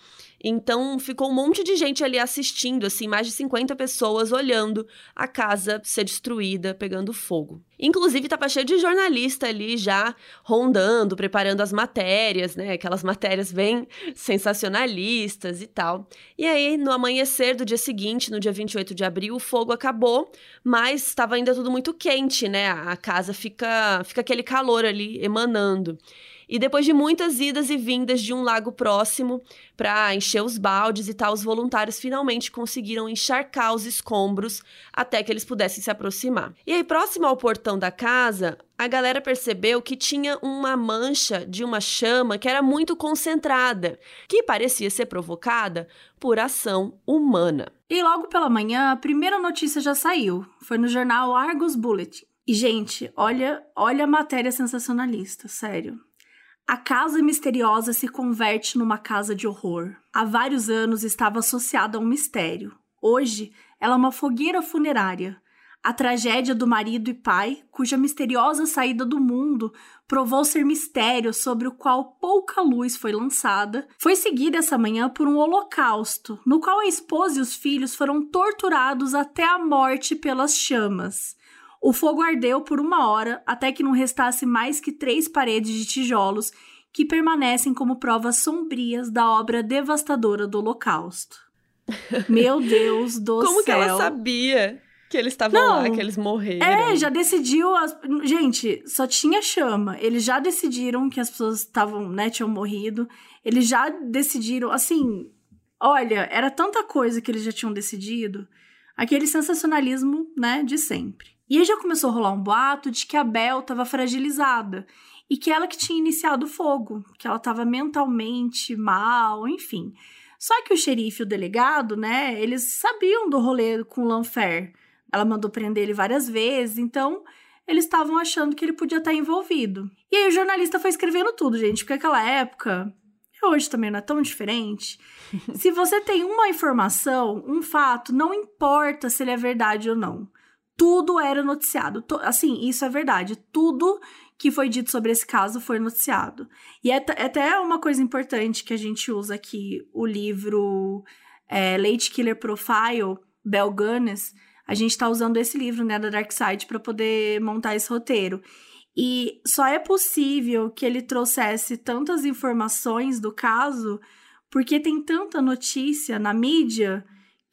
Então ficou um monte de gente ali assistindo, assim, mais de 50 pessoas olhando a casa ser destruída, pegando fogo. Inclusive, tava cheio de jornalista ali já rondando, preparando as matérias, né? Aquelas matérias bem sensacionalistas e tal. E aí, no amanhecer do dia seguinte, no dia 28 de abril, o fogo acabou, mas estava ainda tudo muito quente, né? A casa fica, fica aquele calor ali emanando. E depois de muitas idas e vindas de um lago próximo para encher os baldes e tal, os voluntários finalmente conseguiram encharcar os escombros até que eles pudessem se aproximar. E aí, próximo ao portão da casa, a galera percebeu que tinha uma mancha de uma chama que era muito concentrada, que parecia ser provocada por ação humana. E logo pela manhã, a primeira notícia já saiu. Foi no jornal Argus Bulletin. E, gente, olha, olha a matéria sensacionalista, sério. A casa misteriosa se converte numa casa de horror. Há vários anos estava associada a um mistério. Hoje, ela é uma fogueira funerária. A tragédia do marido e pai, cuja misteriosa saída do mundo provou ser mistério sobre o qual pouca luz foi lançada, foi seguida essa manhã por um holocausto, no qual a esposa e os filhos foram torturados até a morte pelas chamas. O fogo ardeu por uma hora até que não restasse mais que três paredes de tijolos que permanecem como provas sombrias da obra devastadora do Holocausto. Meu Deus do Como céu. que ela sabia? Que eles estavam lá, que eles morreram. É, já decidiu. As... Gente, só tinha chama. Eles já decidiram que as pessoas estavam, né, tinham morrido. Eles já decidiram, assim. Olha, era tanta coisa que eles já tinham decidido. Aquele sensacionalismo, né, de sempre. E aí já começou a rolar um boato de que a Bel estava fragilizada e que ela que tinha iniciado o fogo, que ela estava mentalmente mal, enfim. Só que o xerife e o delegado, né, eles sabiam do rolê com o Lanfer. Ela mandou prender ele várias vezes, então eles estavam achando que ele podia estar envolvido. E aí o jornalista foi escrevendo tudo, gente, porque aquela época, hoje também não é tão diferente. se você tem uma informação, um fato, não importa se ele é verdade ou não. Tudo era noticiado. Assim, isso é verdade. Tudo que foi dito sobre esse caso foi noticiado. E é, é até uma coisa importante que a gente usa aqui, o livro é, Late Killer Profile, Bell Gunness, a gente está usando esse livro, né, da Dark Side, para poder montar esse roteiro. E só é possível que ele trouxesse tantas informações do caso porque tem tanta notícia na mídia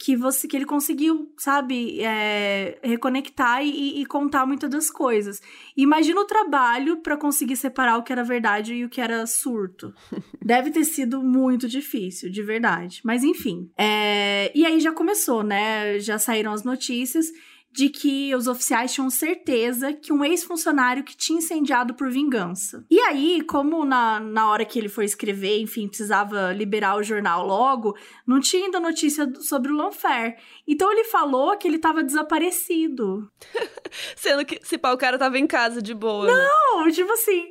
que você que ele conseguiu, sabe, é, reconectar e, e, contar muitas das coisas. Imagina o trabalho para conseguir separar o que era verdade e o que era surto. Deve ter sido muito difícil, de verdade. Mas enfim. É, e aí já começou, né? Já saíram as notícias de que os oficiais tinham certeza que um ex-funcionário que tinha incendiado por vingança. E aí, como na, na hora que ele foi escrever, enfim, precisava liberar o jornal logo, não tinha ainda notícia sobre o Lanfer. Então ele falou que ele estava desaparecido. Sendo que, se pá, o cara tava em casa de boa. Né? Não, né? tipo assim,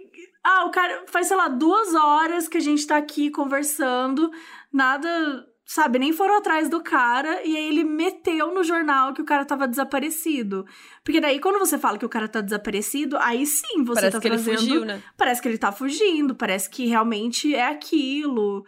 ah, o cara faz, sei lá, duas horas que a gente tá aqui conversando, nada sabe, nem foram atrás do cara e aí ele meteu no jornal que o cara tava desaparecido. Porque daí quando você fala que o cara tá desaparecido, aí sim você parece tá que trazendo... ele fugiu, né? Parece que ele tá fugindo, parece que realmente é aquilo.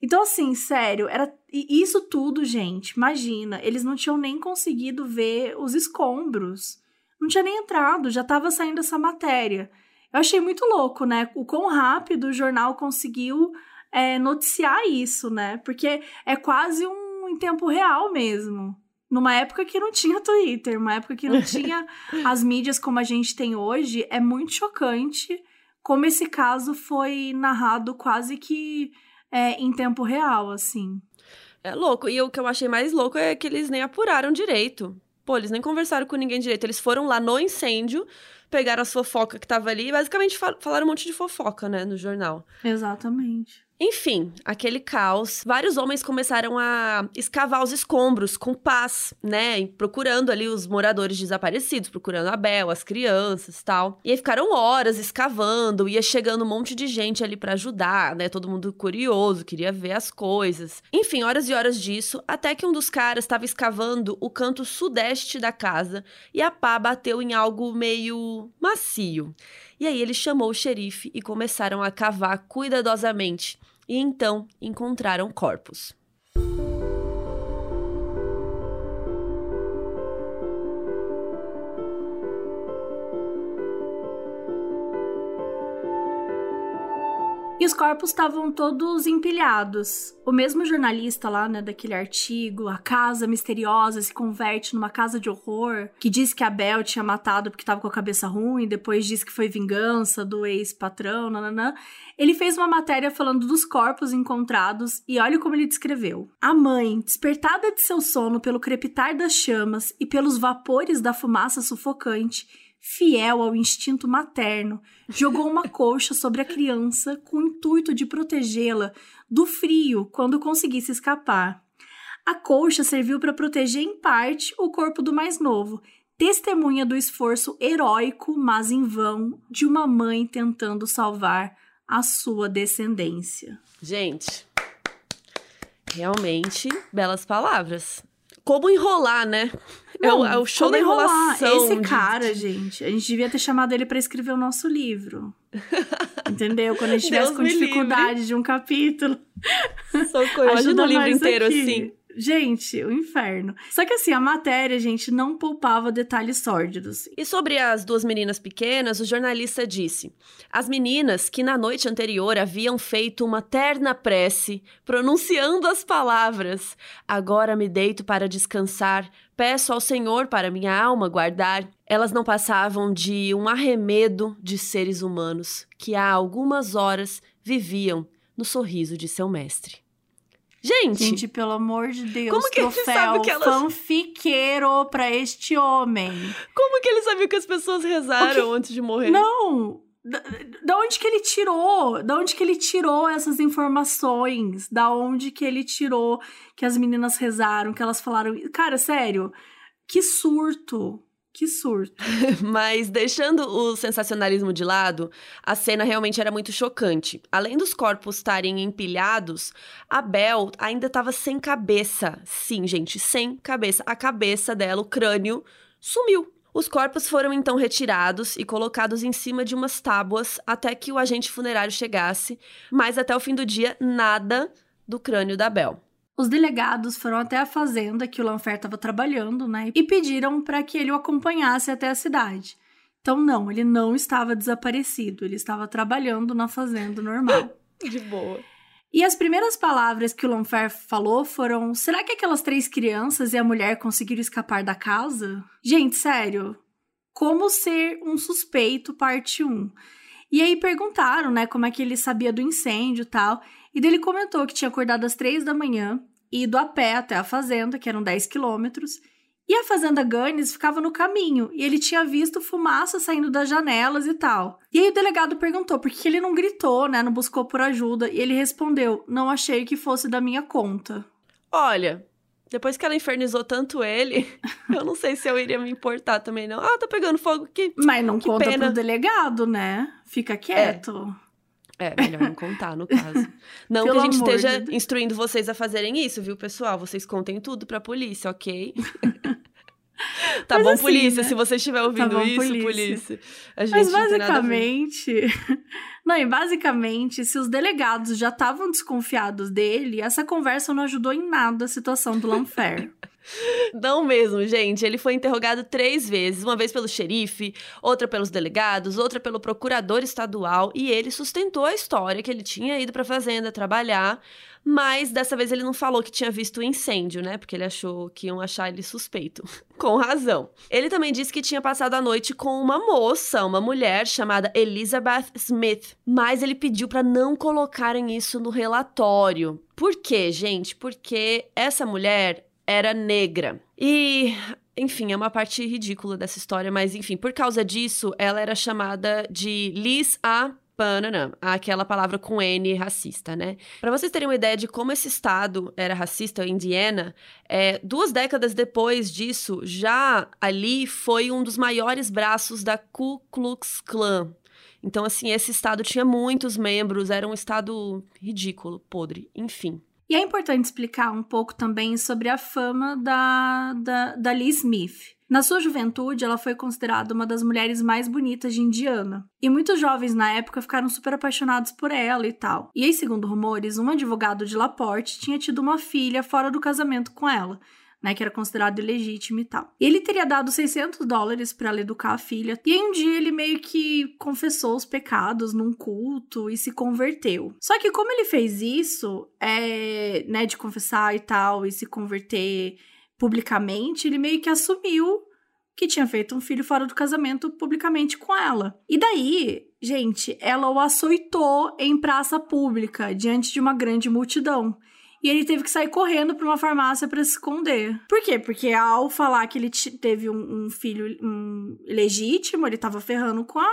Então assim, sério, era isso tudo, gente. Imagina, eles não tinham nem conseguido ver os escombros. Não tinha nem entrado, já tava saindo essa matéria. Eu achei muito louco, né? O quão rápido o jornal conseguiu é, noticiar isso, né? Porque é quase um em tempo real mesmo. Numa época que não tinha Twitter, uma época que não tinha as mídias como a gente tem hoje, é muito chocante como esse caso foi narrado quase que é, em tempo real, assim. É louco. E o que eu achei mais louco é que eles nem apuraram direito. Pô, eles nem conversaram com ninguém direito. Eles foram lá no incêndio, pegaram as fofocas que tava ali e basicamente falaram um monte de fofoca, né, no jornal. Exatamente. Enfim, aquele caos. Vários homens começaram a escavar os escombros com paz, né? Procurando ali os moradores desaparecidos, procurando a Bel, as crianças tal. E aí ficaram horas escavando, ia chegando um monte de gente ali para ajudar, né? Todo mundo curioso, queria ver as coisas. Enfim, horas e horas disso, até que um dos caras estava escavando o canto sudeste da casa e a pá bateu em algo meio macio. E aí ele chamou o xerife e começaram a cavar cuidadosamente. E então encontraram corpos. E os corpos estavam todos empilhados. O mesmo jornalista lá, né, daquele artigo, a casa misteriosa se converte numa casa de horror, que diz que a Bel tinha matado porque estava com a cabeça ruim, depois diz que foi vingança do ex-patrão, nananã. Ele fez uma matéria falando dos corpos encontrados e olha como ele descreveu. A mãe, despertada de seu sono pelo crepitar das chamas e pelos vapores da fumaça sufocante, fiel ao instinto materno, jogou uma colcha sobre a criança com o intuito de protegê-la do frio quando conseguisse escapar. A colcha serviu para proteger em parte o corpo do mais novo, testemunha do esforço heróico, mas em vão, de uma mãe tentando salvar a sua descendência. Gente, realmente belas palavras como enrolar, né? Não, é, o, é, o, show da enrolação. Esse cara, gente, a gente devia ter chamado ele para escrever o nosso livro. Entendeu? Quando a gente estivesse com dificuldade livre. de um capítulo. Socorro, imagina o livro inteiro aqui. assim. Gente, o inferno. Só que assim, a matéria, gente, não poupava detalhes sórdidos. E sobre as duas meninas pequenas, o jornalista disse: as meninas que na noite anterior haviam feito uma terna prece, pronunciando as palavras: Agora me deito para descansar, peço ao Senhor para minha alma guardar. Elas não passavam de um arremedo de seres humanos que há algumas horas viviam no sorriso de seu mestre. Gente, Gente, pelo amor de Deus, Como que ele troféu sabe que elas- fanfiqueiro pra este homem. como que ele sabia que as pessoas rezaram antes de morrer? Não! Da, da onde que ele tirou? Da onde que ele tirou essas informações? Da onde que ele tirou que as meninas rezaram, que elas falaram. Cara, sério, que surto! Que surto. Mas deixando o sensacionalismo de lado, a cena realmente era muito chocante. Além dos corpos estarem empilhados, a Belle ainda estava sem cabeça. Sim, gente, sem cabeça. A cabeça dela, o crânio, sumiu. Os corpos foram então retirados e colocados em cima de umas tábuas até que o agente funerário chegasse, mas até o fim do dia, nada do crânio da Belle. Os delegados foram até a fazenda que o Lanfer estava trabalhando, né? E pediram para que ele o acompanhasse até a cidade. Então, não, ele não estava desaparecido, ele estava trabalhando na fazenda normal. De boa. E as primeiras palavras que o Lanfer falou foram: será que aquelas três crianças e a mulher conseguiram escapar da casa? Gente, sério. Como ser um suspeito, parte 1. E aí perguntaram, né, como é que ele sabia do incêndio e tal. E dele comentou que tinha acordado às três da manhã, ido a pé até a fazenda, que eram 10 quilômetros. E a fazenda Gunnis ficava no caminho, e ele tinha visto fumaça saindo das janelas e tal. E aí o delegado perguntou por que ele não gritou, né, não buscou por ajuda, e ele respondeu: "Não achei que fosse da minha conta". Olha, depois que ela infernizou tanto ele, eu não sei se eu iria me importar também, não. Ah, tá pegando fogo aqui. Mas não Que conta pena. pro delegado, né? Fica quieto. É, melhor não contar, no caso. Não que a gente esteja de instruindo vocês a fazerem isso, viu, pessoal? Vocês contem tudo pra polícia, ok? tá Mas bom, assim, polícia, né? se você estiver ouvindo bom, isso, polícia. polícia. A gente Mas não basicamente. Não, e basicamente, se os delegados já estavam desconfiados dele, essa conversa não ajudou em nada a situação do Lanfer. Não mesmo, gente. Ele foi interrogado três vezes: uma vez pelo xerife, outra pelos delegados, outra pelo procurador estadual, e ele sustentou a história que ele tinha ido pra fazenda trabalhar, mas dessa vez ele não falou que tinha visto o incêndio, né? Porque ele achou que iam achar ele suspeito. com razão. Ele também disse que tinha passado a noite com uma moça, uma mulher chamada Elizabeth Smith, mas ele pediu pra não colocarem isso no relatório. Por quê, gente? Porque essa mulher era negra. E, enfim, é uma parte ridícula dessa história, mas enfim, por causa disso, ela era chamada de Liz A. Panana, aquela palavra com N racista, né? Pra vocês terem uma ideia de como esse estado era racista, Indiana, é, duas décadas depois disso, já ali foi um dos maiores braços da Ku Klux Klan. Então, assim, esse estado tinha muitos membros, era um estado ridículo, podre, enfim. E é importante explicar um pouco também sobre a fama da, da, da Lee Smith. Na sua juventude, ela foi considerada uma das mulheres mais bonitas de Indiana. E muitos jovens na época ficaram super apaixonados por ela e tal. E aí, segundo rumores, um advogado de Laporte tinha tido uma filha fora do casamento com ela. Né, que era considerado ilegítimo e tal. Ele teria dado 600 dólares para ela educar a filha. E aí um dia ele meio que confessou os pecados num culto e se converteu. Só que como ele fez isso, é, né, de confessar e tal e se converter publicamente, ele meio que assumiu que tinha feito um filho fora do casamento publicamente com ela. E daí, gente, ela o açoitou em praça pública diante de uma grande multidão. E ele teve que sair correndo para uma farmácia para se esconder. Por quê? Porque ao falar que ele teve um, um filho um, legítimo, ele tava ferrando com a,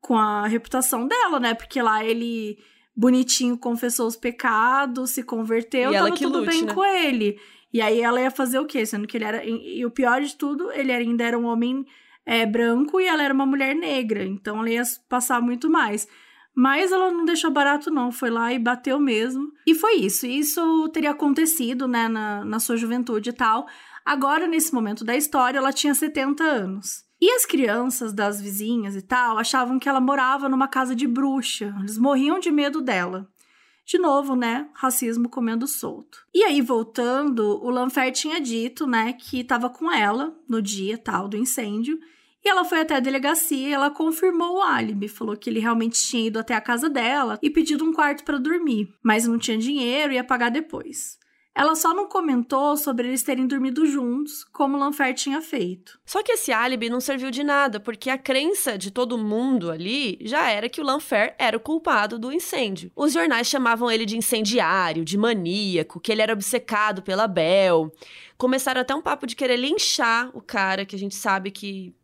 com a reputação dela, né? Porque lá ele, bonitinho, confessou os pecados, se converteu, E tava tudo lute, bem né? com ele. E aí ela ia fazer o quê? Sendo que ele era. E, e o pior de tudo, ele ainda era um homem é, branco e ela era uma mulher negra. Então ela ia passar muito mais. Mas ela não deixou barato, não. Foi lá e bateu mesmo. E foi isso. Isso teria acontecido, né, na, na sua juventude e tal. Agora, nesse momento da história, ela tinha 70 anos. E as crianças das vizinhas e tal achavam que ela morava numa casa de bruxa. Eles morriam de medo dela. De novo, né? Racismo comendo solto. E aí, voltando, o Lanfer tinha dito, né, que estava com ela no dia tal do incêndio. E ela foi até a delegacia e ela confirmou o álibi, falou que ele realmente tinha ido até a casa dela e pedido um quarto para dormir, mas não tinha dinheiro e ia pagar depois. Ela só não comentou sobre eles terem dormido juntos, como Lanfer tinha feito. Só que esse álibi não serviu de nada, porque a crença de todo mundo ali já era que o Lanfer era o culpado do incêndio. Os jornais chamavam ele de incendiário, de maníaco, que ele era obcecado pela Bel. Começaram até um papo de querer linchar o cara, que a gente sabe que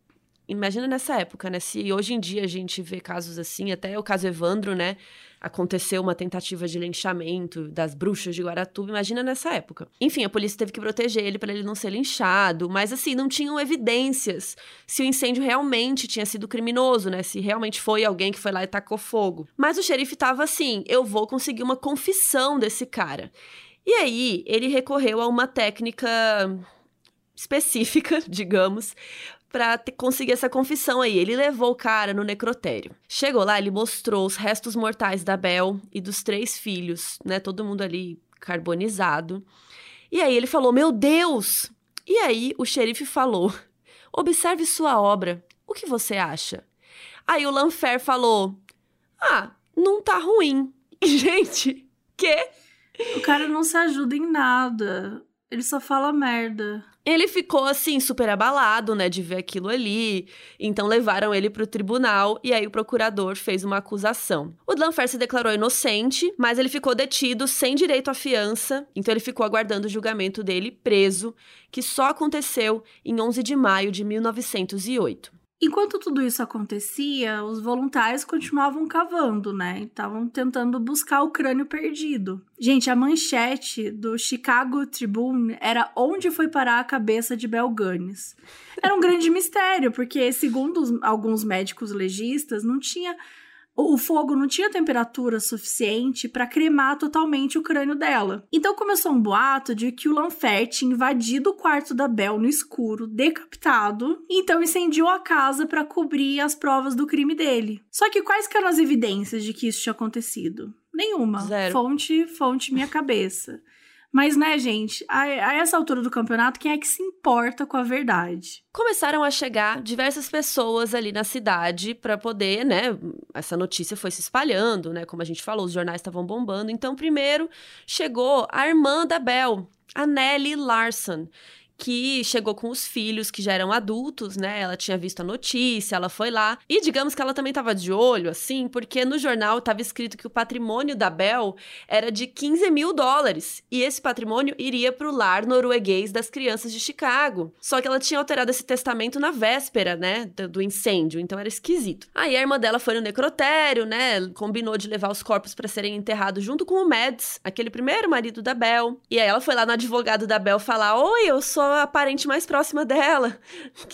imagina nessa época, né? Se hoje em dia a gente vê casos assim, até o caso Evandro, né? Aconteceu uma tentativa de linchamento das bruxas de Guaratuba, imagina nessa época. Enfim, a polícia teve que proteger ele para ele não ser linchado, mas assim, não tinham evidências se o incêndio realmente tinha sido criminoso, né? Se realmente foi alguém que foi lá e tacou fogo. Mas o xerife tava assim: eu vou conseguir uma confissão desse cara. E aí, ele recorreu a uma técnica específica, digamos, para conseguir essa confissão aí. Ele levou o cara no necrotério. Chegou lá, ele mostrou os restos mortais da Bel e dos três filhos, né? Todo mundo ali carbonizado. E aí ele falou: Meu Deus! E aí o xerife falou: Observe sua obra. O que você acha? Aí o Lanfer falou: Ah, não tá ruim. Gente, que? O cara não se ajuda em nada. Ele só fala merda. Ele ficou assim super abalado, né, de ver aquilo ali. Então levaram ele para o tribunal e aí o procurador fez uma acusação. O Dlanfer se declarou inocente, mas ele ficou detido sem direito à fiança. Então ele ficou aguardando o julgamento dele preso, que só aconteceu em 11 de maio de 1908. Enquanto tudo isso acontecia, os voluntários continuavam cavando, né? Estavam tentando buscar o crânio perdido. Gente, a manchete do Chicago Tribune era onde foi parar a cabeça de Belganes. Era um grande mistério, porque, segundo alguns médicos legistas, não tinha o fogo não tinha temperatura suficiente para cremar totalmente o crânio dela. Então começou um boato de que o Lanfer tinha invadido o quarto da Belle no escuro, decapitado, e então incendiou a casa para cobrir as provas do crime dele. Só que quais eram as evidências de que isso tinha acontecido? Nenhuma. Zero. Fonte, fonte minha cabeça. Mas, né, gente, a, a, essa altura do campeonato, quem é que se importa com a verdade? Começaram a chegar diversas pessoas ali na cidade para poder, né? Essa notícia foi se espalhando, né? Como a gente falou, os jornais estavam bombando. Então, primeiro chegou a irmã da Bel, a Nellie Larson, que chegou com os filhos que já eram adultos, né? Ela tinha visto a notícia, ela foi lá. E digamos que ela também estava de olho, assim, porque no jornal estava escrito que o patrimônio da Bel era de 15 mil dólares. E esse patrimônio iria para o lar norueguês das crianças de Chicago. Só que ela tinha alterado esse testamento na véspera, né? Do incêndio, então era esquisito. Aí a irmã dela foi no necrotério, né? Combinou de levar os corpos para serem enterrados junto com o Mads, aquele primeiro marido da Bel. E aí ela foi lá no advogado da Bel falar: Oi, eu sou a parente mais próxima dela.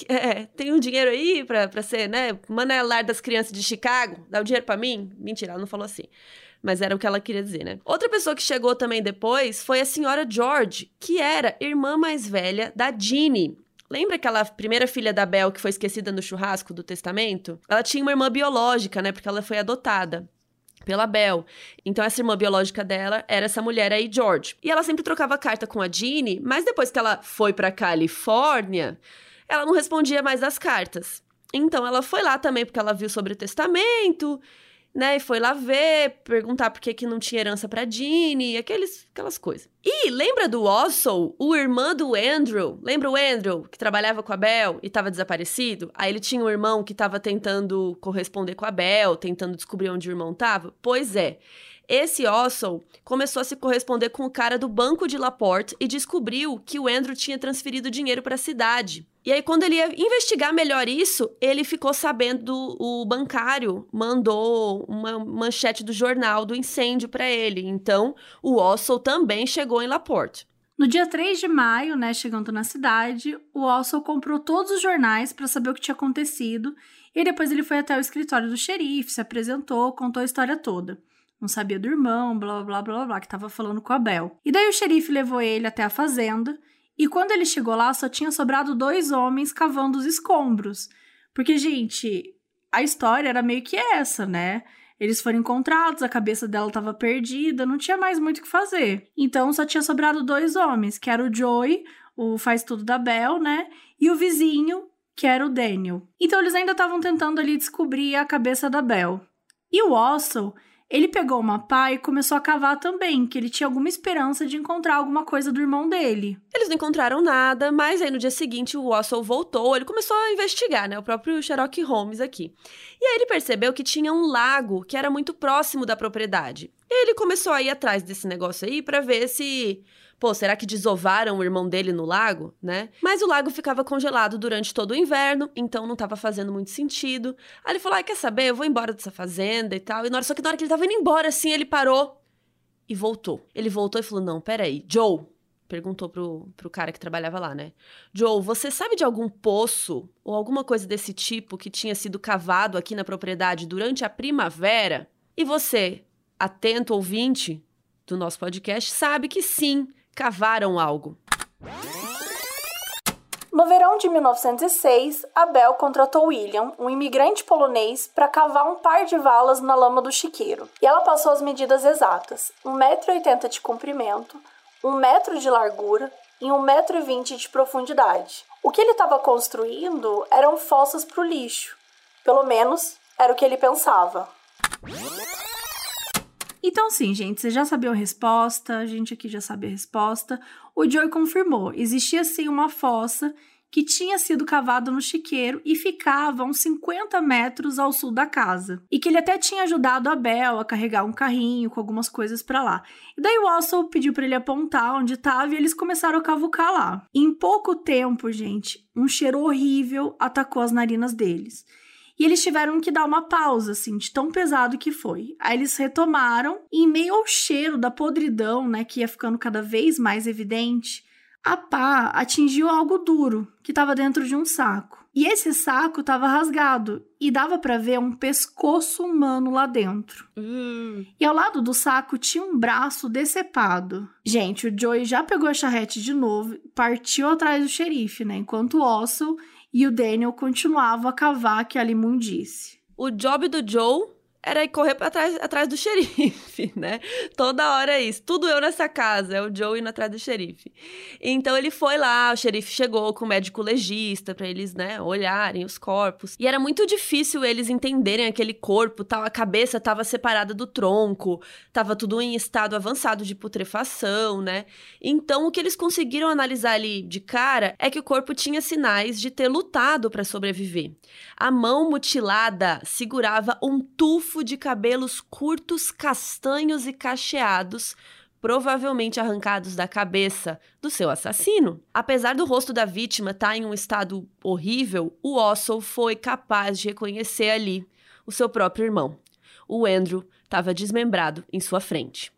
É, tem um dinheiro aí pra, pra ser, né? Manelar das crianças de Chicago, dá o dinheiro para mim? Mentira, ela não falou assim. Mas era o que ela queria dizer, né? Outra pessoa que chegou também depois foi a senhora George, que era irmã mais velha da Jeannie. Lembra aquela primeira filha da Belle que foi esquecida no churrasco do testamento? Ela tinha uma irmã biológica, né? Porque ela foi adotada pela Belle. Então, essa irmã biológica dela era essa mulher aí, George. E ela sempre trocava carta com a Jeannie, mas depois que ela foi pra Califórnia, ela não respondia mais as cartas. Então, ela foi lá também porque ela viu sobre o testamento né? E foi lá ver, perguntar por que, que não tinha herança pra Jeannie, aqueles, aquelas coisas. E lembra do Ossol, o irmão do Andrew? Lembra o Andrew, que trabalhava com a Bel e estava desaparecido? Aí ele tinha um irmão que estava tentando corresponder com a Bel, tentando descobrir onde o irmão estava? Pois é. Esse Ossol começou a se corresponder com o cara do banco de Laporte e descobriu que o Andrew tinha transferido dinheiro para a cidade. E aí, quando ele ia investigar melhor isso, ele ficou sabendo, o bancário mandou uma manchete do jornal do incêndio para ele. Então, o Ossol também chegou em Laporte. No dia 3 de maio, né, chegando na cidade, o Ossol comprou todos os jornais para saber o que tinha acontecido e depois ele foi até o escritório do xerife, se apresentou, contou a história toda. Não sabia do irmão, blá blá blá blá que estava falando com a Bel. E daí o xerife levou ele até a fazenda e quando ele chegou lá, só tinha sobrado dois homens cavando os escombros. Porque, gente, a história era meio que essa, né? Eles foram encontrados, a cabeça dela estava perdida, não tinha mais muito o que fazer. Então só tinha sobrado dois homens, que era o Joey, o faz tudo da Bel, né? E o vizinho, que era o Daniel. Então eles ainda estavam tentando ali descobrir a cabeça da Bel. E o Ossel, ele pegou uma pá e começou a cavar também, que ele tinha alguma esperança de encontrar alguma coisa do irmão dele. Eles não encontraram nada, mas aí no dia seguinte o Ossel voltou, ele começou a investigar, né? O próprio Sherlock Holmes aqui. E aí ele percebeu que tinha um lago que era muito próximo da propriedade. E ele começou a ir atrás desse negócio aí para ver se pô, será que desovaram o irmão dele no lago, né? Mas o lago ficava congelado durante todo o inverno, então não estava fazendo muito sentido. Aí ele falou: ah, quer saber? Eu vou embora dessa fazenda e tal. E na hora, só que na hora que ele tava indo embora, assim, ele parou e voltou. Ele voltou e falou: não, peraí, Joe. Perguntou pro, pro cara que trabalhava lá, né? Joe, você sabe de algum poço ou alguma coisa desse tipo que tinha sido cavado aqui na propriedade durante a primavera? E você, atento ouvinte do nosso podcast, sabe que sim, cavaram algo. No verão de 1906, Abel contratou William, um imigrante polonês, para cavar um par de valas na lama do chiqueiro. E ela passou as medidas exatas: 1,80m de comprimento, 1 metro de largura e 1,20m de profundidade. O que ele estava construindo eram fossas para o lixo. Pelo menos era o que ele pensava. Então, sim, gente, vocês já sabiam a resposta, a gente aqui já sabe a resposta. O Joey confirmou: existia sim uma fossa que tinha sido cavada no chiqueiro e ficava uns 50 metros ao sul da casa. E que ele até tinha ajudado a Bel a carregar um carrinho com algumas coisas para lá. E daí o Wassel pediu para ele apontar onde estava e eles começaram a cavucar lá. em pouco tempo, gente, um cheiro horrível atacou as narinas deles. E eles tiveram que dar uma pausa, assim, de tão pesado que foi. Aí eles retomaram, e em meio ao cheiro da podridão, né, que ia ficando cada vez mais evidente, a pá atingiu algo duro que estava dentro de um saco. E esse saco estava rasgado e dava para ver um pescoço humano lá dentro. Hum. E ao lado do saco tinha um braço decepado. Gente, o Joey já pegou a charrete de novo, partiu atrás do xerife, né? Enquanto o Ossel e o Daniel continuava a cavar aquela imundície. O job do Joe era ir correr para trás, atrás do xerife, né? Toda hora é isso. Tudo eu nessa casa, é o Joe indo atrás do xerife. Então ele foi lá, o xerife chegou com o médico legista para eles, né, olharem os corpos. E era muito difícil eles entenderem aquele corpo, tal, a cabeça estava separada do tronco, estava tudo em estado avançado de putrefação, né? Então o que eles conseguiram analisar ali de cara é que o corpo tinha sinais de ter lutado para sobreviver. A mão mutilada segurava um tufo de cabelos curtos, castanhos e cacheados, provavelmente arrancados da cabeça do seu assassino. Apesar do rosto da vítima estar tá em um estado horrível, o Ossol foi capaz de reconhecer ali o seu próprio irmão. O Andrew estava desmembrado em sua frente.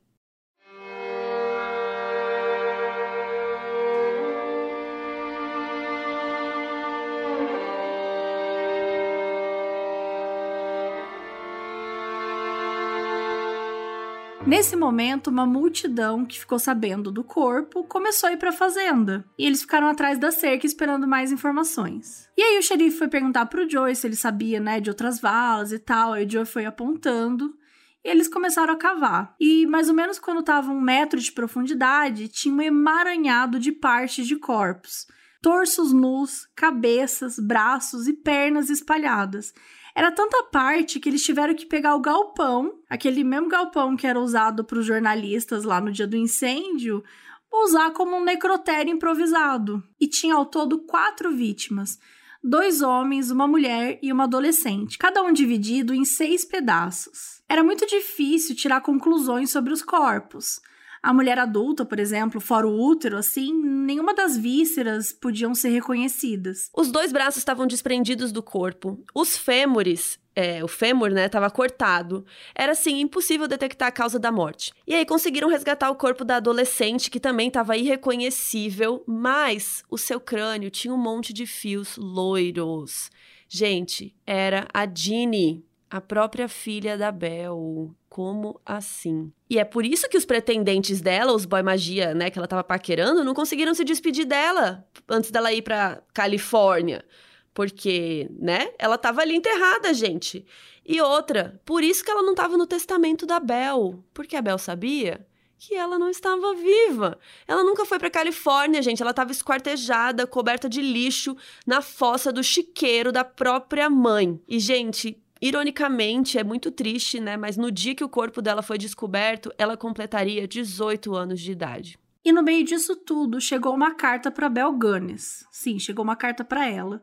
Nesse momento, uma multidão que ficou sabendo do corpo começou a ir para a fazenda. E eles ficaram atrás da cerca esperando mais informações. E aí o xerife foi perguntar pro Joe se ele sabia, né, de outras valas e tal. Aí o Joe foi apontando. E eles começaram a cavar. E mais ou menos quando estava um metro de profundidade, tinha um emaranhado de partes de corpos. Torsos nus, cabeças, braços e pernas espalhadas. Era tanta parte que eles tiveram que pegar o galpão, aquele mesmo galpão que era usado para os jornalistas lá no dia do incêndio, usar como um necrotério improvisado. E tinha ao todo quatro vítimas: dois homens, uma mulher e uma adolescente, cada um dividido em seis pedaços. Era muito difícil tirar conclusões sobre os corpos. A mulher adulta, por exemplo, fora o útero, assim, nenhuma das vísceras podiam ser reconhecidas. Os dois braços estavam desprendidos do corpo. Os fêmures é, o fêmur, né, estava cortado. Era assim impossível detectar a causa da morte. E aí conseguiram resgatar o corpo da adolescente, que também estava irreconhecível, mas o seu crânio tinha um monte de fios loiros. Gente, era a Jeannie, a própria filha da Bel. Como assim? E é por isso que os pretendentes dela, os boy magia, né, que ela tava paquerando, não conseguiram se despedir dela antes dela ir pra Califórnia. Porque, né? Ela tava ali enterrada, gente. E outra, por isso que ela não tava no testamento da Bel. Porque a Bel sabia que ela não estava viva. Ela nunca foi para Califórnia, gente. Ela estava esquartejada, coberta de lixo na fossa do chiqueiro da própria mãe. E, gente, Ironicamente, é muito triste, né? Mas no dia que o corpo dela foi descoberto, ela completaria 18 anos de idade. E no meio disso tudo, chegou uma carta para Bel Gunness. Sim, chegou uma carta para ela.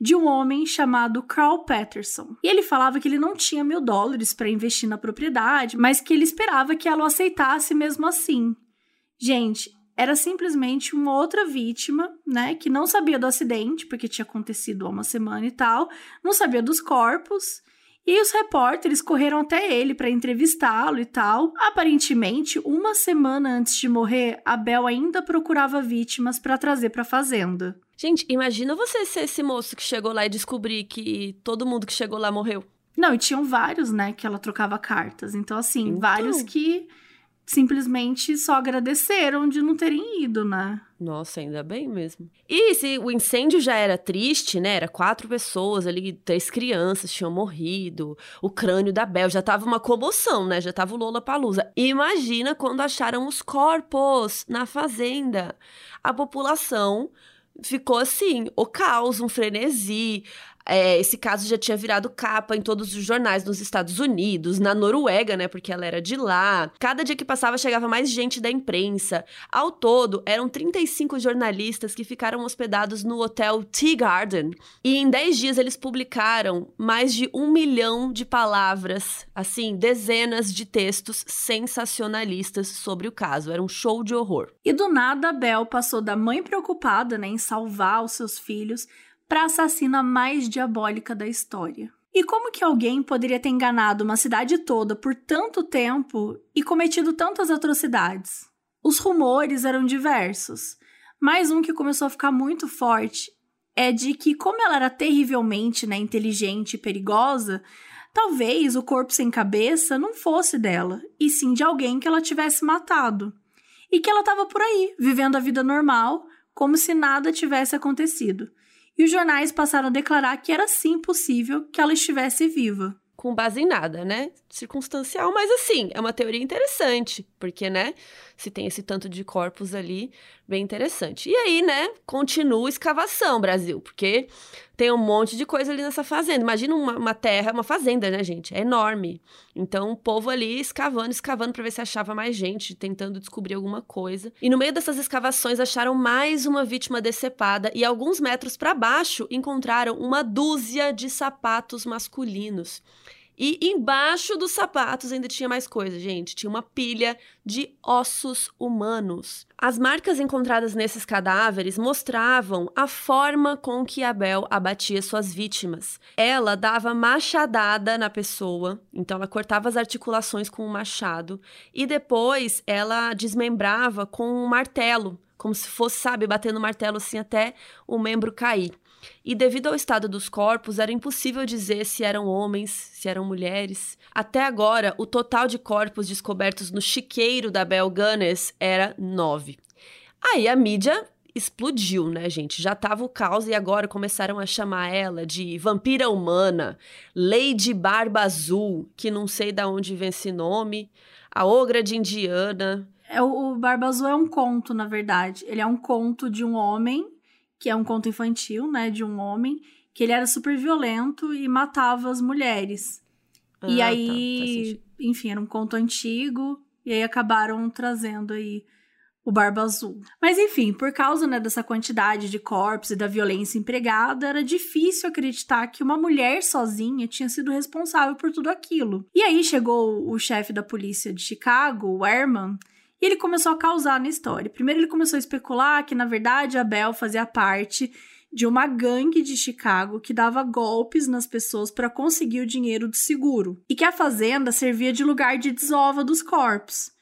De um homem chamado Carl Patterson. E ele falava que ele não tinha mil dólares para investir na propriedade, mas que ele esperava que ela o aceitasse mesmo assim. Gente, era simplesmente uma outra vítima, né, que não sabia do acidente, porque tinha acontecido há uma semana e tal, não sabia dos corpos. E os repórteres correram até ele para entrevistá-lo e tal. Aparentemente, uma semana antes de morrer, Abel ainda procurava vítimas para trazer para a fazenda. Gente, imagina você ser esse moço que chegou lá e descobrir que todo mundo que chegou lá morreu. Não, e tinham vários, né, que ela trocava cartas. Então, assim, então... vários que simplesmente só agradeceram de não terem ido, né? Nossa, ainda bem mesmo. E se o incêndio já era triste, né? Era quatro pessoas ali, três crianças tinham morrido, o crânio da Bel já tava uma comoção, né? Já tava o Lola Palusa. Imagina quando acharam os corpos na fazenda. A população ficou assim, o caos, um frenesi. É, esse caso já tinha virado capa em todos os jornais nos Estados Unidos, na Noruega, né? Porque ela era de lá. Cada dia que passava chegava mais gente da imprensa. Ao todo, eram 35 jornalistas que ficaram hospedados no hotel Tea Garden. E em 10 dias eles publicaram mais de um milhão de palavras, assim, dezenas de textos sensacionalistas sobre o caso. Era um show de horror. E do nada, a Bel passou da mãe preocupada né, em salvar os seus filhos para a assassina mais diabólica da história. E como que alguém poderia ter enganado uma cidade toda por tanto tempo e cometido tantas atrocidades? Os rumores eram diversos, mas um que começou a ficar muito forte é de que, como ela era terrivelmente né, inteligente e perigosa, talvez o corpo sem cabeça não fosse dela, e sim de alguém que ela tivesse matado. E que ela estava por aí, vivendo a vida normal, como se nada tivesse acontecido e os jornais passaram a declarar que era sim possível que ela estivesse viva. Com base em nada, né? Circunstancial, mas assim, é uma teoria interessante, porque, né, se tem esse tanto de corpos ali, bem interessante. E aí, né, continua a escavação, Brasil, porque tem um monte de coisa ali nessa fazenda. Imagina uma, uma terra, uma fazenda, né, gente? É enorme. Então, o povo ali escavando, escavando para ver se achava mais gente, tentando descobrir alguma coisa. E no meio dessas escavações acharam mais uma vítima decepada e alguns metros para baixo encontraram uma dúzia de sapatos masculinos. E embaixo dos sapatos ainda tinha mais coisa, gente. Tinha uma pilha de ossos humanos. As marcas encontradas nesses cadáveres mostravam a forma com que Abel abatia suas vítimas. Ela dava machadada na pessoa, então ela cortava as articulações com um machado e depois ela desmembrava com um martelo, como se fosse, sabe, batendo martelo assim até o membro cair. E devido ao estado dos corpos, era impossível dizer se eram homens, se eram mulheres. Até agora, o total de corpos descobertos no chiqueiro da Bel Gunness era nove. Aí a mídia explodiu, né, gente? Já tava o caos e agora começaram a chamar ela de vampira humana, Lady Barba Azul, que não sei de onde vem esse nome, a Ogra de Indiana. É, o Barba Azul é um conto, na verdade. Ele é um conto de um homem que é um conto infantil, né, de um homem, que ele era super violento e matava as mulheres. Ah, e tá, aí, tá, enfim, era um conto antigo, e aí acabaram trazendo aí o Barba Azul. Mas enfim, por causa né, dessa quantidade de corpos e da violência empregada, era difícil acreditar que uma mulher sozinha tinha sido responsável por tudo aquilo. E aí chegou o chefe da polícia de Chicago, o Herman, e ele começou a causar na história. Primeiro, ele começou a especular que, na verdade, a Bel fazia parte de uma gangue de Chicago que dava golpes nas pessoas para conseguir o dinheiro do seguro e que a fazenda servia de lugar de desova dos corpos.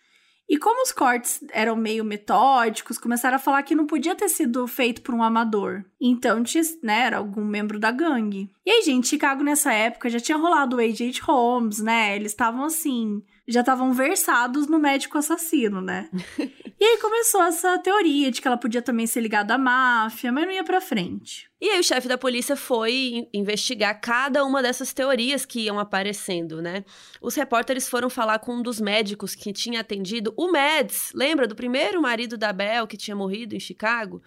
E como os cortes eram meio metódicos, começaram a falar que não podia ter sido feito por um amador. Então, tinha, né, era algum membro da gangue. E aí, gente, Chicago nessa época já tinha rolado o H.H. Holmes, né? Eles estavam assim, já estavam versados no médico assassino, né? e aí começou essa teoria de que ela podia também ser ligada à máfia, mas não ia pra frente. E aí o chefe da polícia foi investigar cada uma dessas teorias que iam aparecendo, né? Os repórteres foram falar com um dos médicos que tinha atendido o Mads, lembra do primeiro marido da Bel que tinha morrido em Chicago?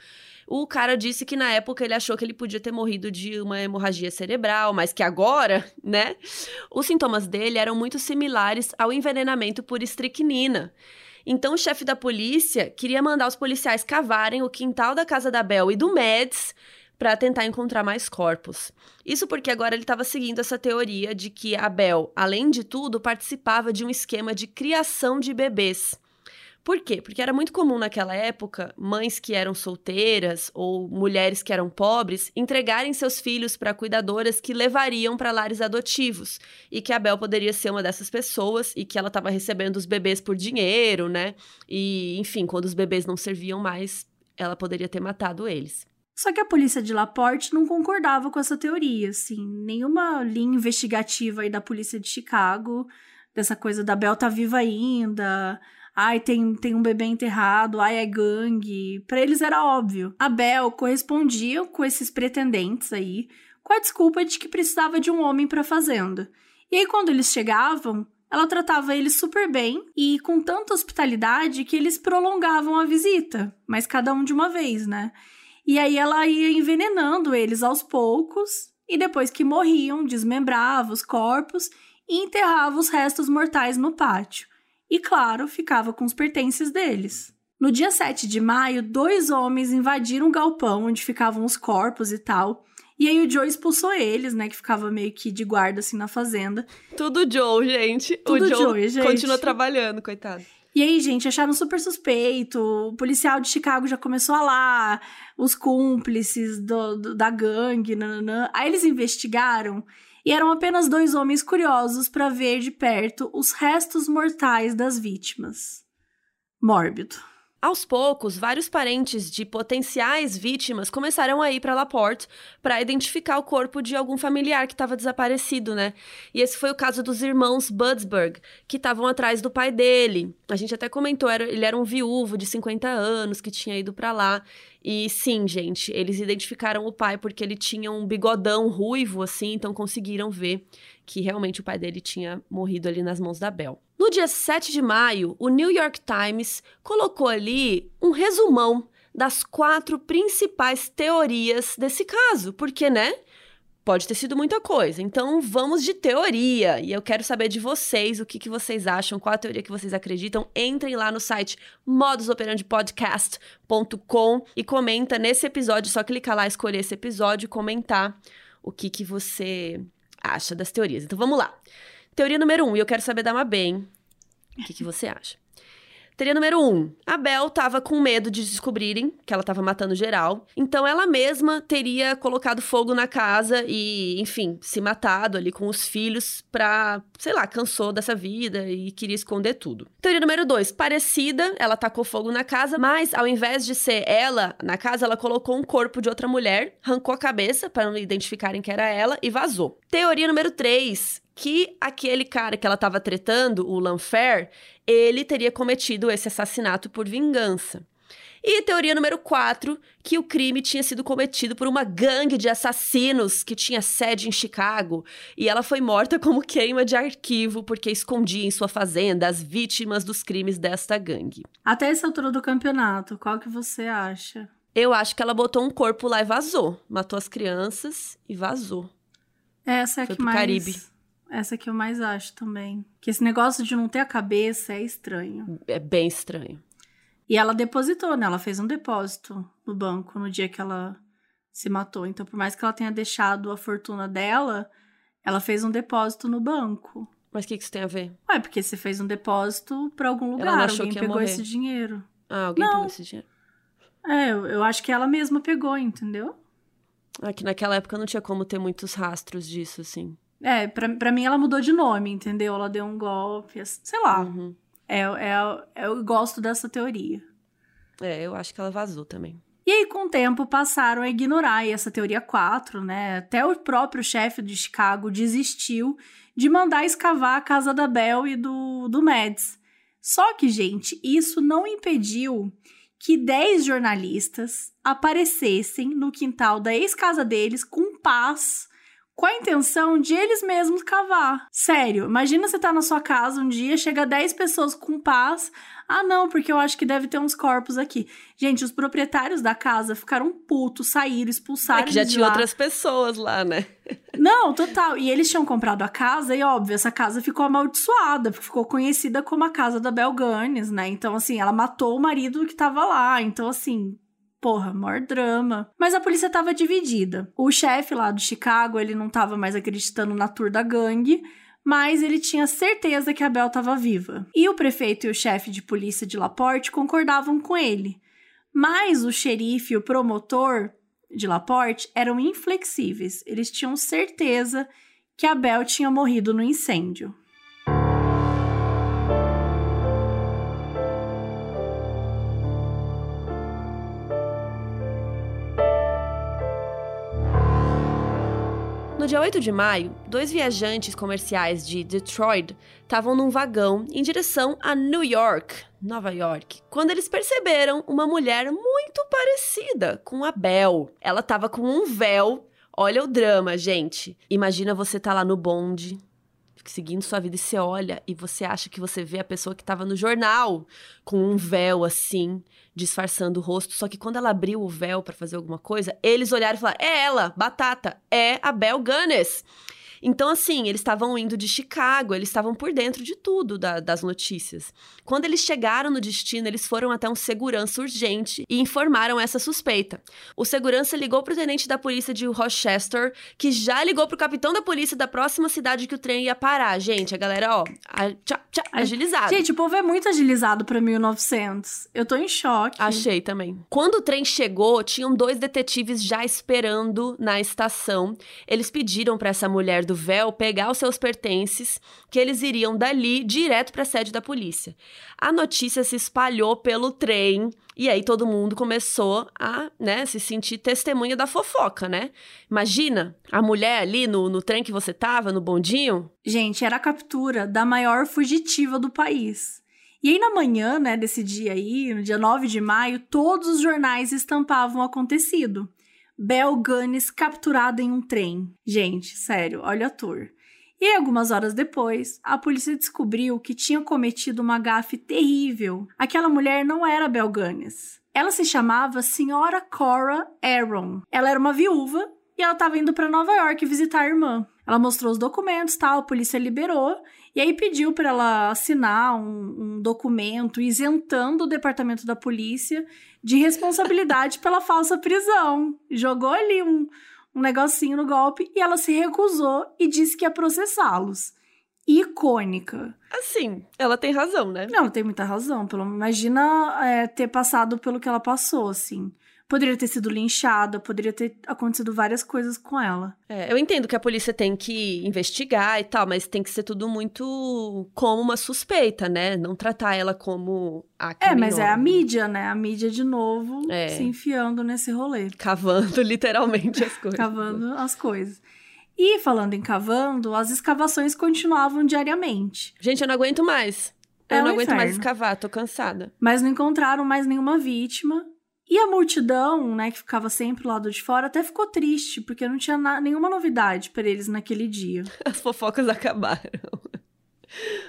O cara disse que na época ele achou que ele podia ter morrido de uma hemorragia cerebral, mas que agora, né, os sintomas dele eram muito similares ao envenenamento por estricnina. Então o chefe da polícia queria mandar os policiais cavarem o quintal da casa da Bel e do Mads para tentar encontrar mais corpos. Isso porque agora ele estava seguindo essa teoria de que a Bel, além de tudo, participava de um esquema de criação de bebês. Por quê? Porque era muito comum naquela época mães que eram solteiras ou mulheres que eram pobres entregarem seus filhos para cuidadoras que levariam para lares adotivos e que a Bel poderia ser uma dessas pessoas e que ela estava recebendo os bebês por dinheiro, né? E, enfim, quando os bebês não serviam mais, ela poderia ter matado eles. Só que a polícia de Laporte não concordava com essa teoria, assim, nenhuma linha investigativa aí da polícia de Chicago, dessa coisa da Bel tá viva ainda, ai, tem, tem um bebê enterrado, ai, é gangue. Para eles era óbvio. A Bel correspondia com esses pretendentes aí, com a desculpa de que precisava de um homem para fazenda. E aí, quando eles chegavam, ela tratava eles super bem e com tanta hospitalidade que eles prolongavam a visita, mas cada um de uma vez, né? E aí ela ia envenenando eles aos poucos e depois que morriam, desmembrava os corpos e enterrava os restos mortais no pátio e, claro, ficava com os pertences deles. No dia 7 de maio, dois homens invadiram o galpão onde ficavam os corpos e tal. E aí o Joe expulsou eles, né? Que ficava meio que de guarda assim na fazenda. Tudo Joe, gente. Tudo o Joe, Joe gente. continua trabalhando, coitado. E aí, gente, acharam super suspeito. O policial de Chicago já começou a lá, os cúmplices do, do, da gangue, nananã. Aí eles investigaram e eram apenas dois homens curiosos para ver de perto os restos mortais das vítimas. Mórbido. Aos poucos, vários parentes de potenciais vítimas começaram a ir para Laporte para identificar o corpo de algum familiar que estava desaparecido, né? E esse foi o caso dos irmãos Budsberg, que estavam atrás do pai dele. A gente até comentou, era, ele era um viúvo de 50 anos que tinha ido para lá. E sim, gente, eles identificaram o pai porque ele tinha um bigodão ruivo, assim, então conseguiram ver que realmente o pai dele tinha morrido ali nas mãos da Bel. No dia 7 de maio, o New York Times colocou ali um resumão das quatro principais teorias desse caso, porque, né? Pode ter sido muita coisa. Então vamos de teoria. E eu quero saber de vocês o que, que vocês acham, qual a teoria que vocês acreditam. Entrem lá no site modusoperandipodcast.com e comenta nesse episódio. Só clicar lá, escolher esse episódio e comentar o que, que você acha das teorias. Então vamos lá. Teoria número um, e eu quero saber da Mabem. O que, que você acha? Teoria número um: a Bel tava com medo de descobrirem que ela tava matando geral. Então ela mesma teria colocado fogo na casa e, enfim, se matado ali com os filhos pra, sei lá, cansou dessa vida e queria esconder tudo. Teoria número dois: parecida, ela tacou fogo na casa, mas ao invés de ser ela na casa, ela colocou um corpo de outra mulher, arrancou a cabeça para não identificarem que era ela e vazou. Teoria número três: que aquele cara que ela estava tretando, o Lanfair, ele teria cometido esse assassinato por vingança. E teoria número 4, que o crime tinha sido cometido por uma gangue de assassinos que tinha sede em Chicago e ela foi morta como queima de arquivo porque escondia em sua fazenda as vítimas dos crimes desta gangue. Até essa altura do campeonato, qual que você acha? Eu acho que ela botou um corpo lá e vazou. Matou as crianças e vazou. Essa é a Foi que mais Caribe. Essa que eu mais acho também. Que esse negócio de não ter a cabeça é estranho. É bem estranho. E ela depositou, né? Ela fez um depósito no banco no dia que ela se matou. Então, por mais que ela tenha deixado a fortuna dela, ela fez um depósito no banco. Mas o que, que isso tem a ver? Ué, porque você fez um depósito pra algum lugar. Ela achou Alguém que pegou morrer. esse dinheiro. Ah, alguém Não. pegou esse dinheiro. É, eu, eu acho que ela mesma pegou, entendeu? Ah, que naquela época não tinha como ter muitos rastros disso, assim. É, pra, pra mim ela mudou de nome, entendeu? Ela deu um golpe, sei lá. Uhum. É, é, eu gosto dessa teoria. É, eu acho que ela vazou também. E aí, com o tempo, passaram a ignorar essa teoria 4, né? Até o próprio chefe de Chicago desistiu de mandar escavar a casa da Bell e do, do Mads. Só que, gente, isso não impediu que 10 jornalistas aparecessem no quintal da ex-casa deles com paz com a intenção de eles mesmos cavar. Sério, imagina você tá na sua casa um dia, chega 10 pessoas com paz. Ah, não, porque eu acho que deve ter uns corpos aqui. Gente, os proprietários da casa ficaram putos, saíram, expulsaram. É que já tinha lá. outras pessoas lá, né? Não, total. E eles tinham comprado a casa e, óbvio, essa casa ficou amaldiçoada, porque ficou conhecida como a casa da Bel Gunness, né? Então, assim, ela matou o marido que tava lá. Então, assim, Porra, maior drama. Mas a polícia tava dividida. O chefe lá do Chicago, ele não tava mais acreditando na tour da gangue, mas ele tinha certeza que a Bel estava viva. E o prefeito e o chefe de polícia de Laporte concordavam com ele. Mas o xerife e o promotor de Laporte eram inflexíveis. Eles tinham certeza que a Bel tinha morrido no incêndio. Dia 8 de maio, dois viajantes comerciais de Detroit estavam num vagão em direção a New York, Nova York, quando eles perceberam uma mulher muito parecida com a Belle. Ela estava com um véu. Olha o drama, gente. Imagina você tá lá no bonde, seguindo sua vida e você olha e você acha que você vê a pessoa que estava no jornal com um véu assim, disfarçando o rosto. Só que quando ela abriu o véu para fazer alguma coisa, eles olharam e falaram: "É ela, Batata, é a Bel Gunness". Então, assim, eles estavam indo de Chicago, eles estavam por dentro de tudo da, das notícias. Quando eles chegaram no destino, eles foram até um segurança urgente e informaram essa suspeita. O segurança ligou para o tenente da polícia de Rochester, que já ligou para o capitão da polícia da próxima cidade que o trem ia parar. Gente, a galera, ó, a, tchá, tchá, agilizado. Gente, o povo é muito agilizado para 1900. Eu tô em choque. Achei também. Quando o trem chegou, tinham dois detetives já esperando na estação. Eles pediram para essa mulher do véu pegar os seus pertences, que eles iriam dali direto para a sede da polícia. A notícia se espalhou pelo trem e aí todo mundo começou a, né, se sentir testemunha da fofoca, né? Imagina a mulher ali no, no trem que você tava, no bondinho. Gente, era a captura da maior fugitiva do país. E aí, na manhã, né, desse dia aí, no dia 9 de maio, todos os jornais estampavam o acontecido. Bel Gunness capturada em um trem. Gente, sério, olha a tour. E algumas horas depois, a polícia descobriu que tinha cometido uma gafe terrível. Aquela mulher não era Bel Gunness. Ela se chamava Senhora Cora Aaron. Ela era uma viúva e ela estava indo para Nova York visitar a irmã. Ela mostrou os documentos, tal, a polícia liberou e aí pediu para ela assinar um, um, documento isentando o departamento da polícia de responsabilidade pela falsa prisão. Jogou ali um, um negocinho no golpe e ela se recusou e disse que ia processá-los. Icônica. Assim, ela tem razão, né? Não, ela tem muita razão. Pelo, imagina é, ter passado pelo que ela passou, assim poderia ter sido linchada, poderia ter acontecido várias coisas com ela. É, eu entendo que a polícia tem que investigar e tal, mas tem que ser tudo muito como uma suspeita, né? Não tratar ela como a É, mas é a mídia, né? A mídia de novo é. se enfiando nesse rolê. Cavando literalmente as coisas. Cavando as coisas. E falando em cavando, as escavações continuavam diariamente. Gente, eu não aguento mais. Eu é não um aguento inferno. mais escavar, tô cansada. Mas não encontraram mais nenhuma vítima. E a multidão, né, que ficava sempre lá lado de fora, até ficou triste, porque não tinha nenhuma novidade para eles naquele dia. As fofocas acabaram.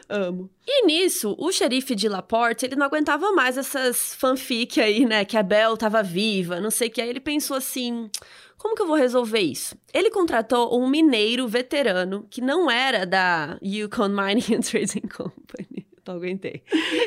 Amo. E nisso, o xerife de Laporte, ele não aguentava mais essas fanfic aí, né? Que a Belle tava viva, não sei o que. Aí ele pensou assim: como que eu vou resolver isso? Ele contratou um mineiro veterano que não era da Yukon Mining and Trading Company. Não aguentei.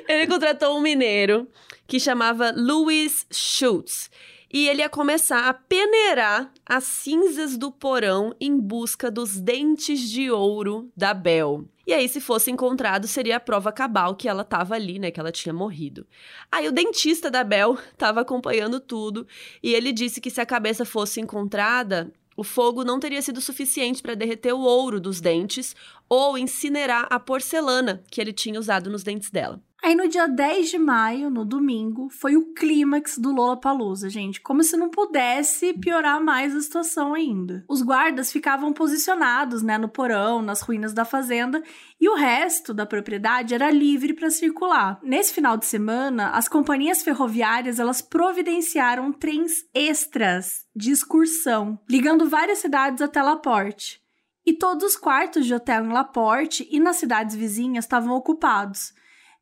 Ele contratou um mineiro que chamava Louis Schultz. E ele ia começar a peneirar as cinzas do porão em busca dos dentes de ouro da Bel. E aí, se fosse encontrado, seria a prova cabal que ela estava ali, né? Que ela tinha morrido. Aí o dentista da Bel estava acompanhando tudo e ele disse que se a cabeça fosse encontrada, o fogo não teria sido suficiente para derreter o ouro dos dentes ou incinerar a porcelana que ele tinha usado nos dentes dela. Aí no dia 10 de maio, no domingo, foi o clímax do Lollapalooza, gente. Como se não pudesse piorar mais a situação ainda. Os guardas ficavam posicionados, né, no porão, nas ruínas da fazenda, e o resto da propriedade era livre para circular. Nesse final de semana, as companhias ferroviárias, elas providenciaram trens extras de excursão, ligando várias cidades até Laporte. E todos os quartos de hotel em Laporte e nas cidades vizinhas estavam ocupados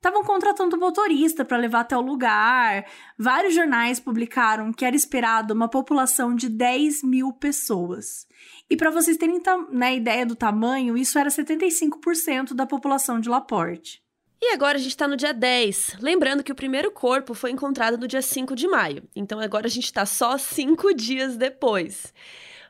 estavam contratando motorista para levar até o lugar. Vários jornais publicaram que era esperado uma população de 10 mil pessoas. E para vocês terem né, ideia do tamanho, isso era 75% da população de Laporte. E agora a gente está no dia 10. Lembrando que o primeiro corpo foi encontrado no dia 5 de maio. Então agora a gente está só cinco dias depois.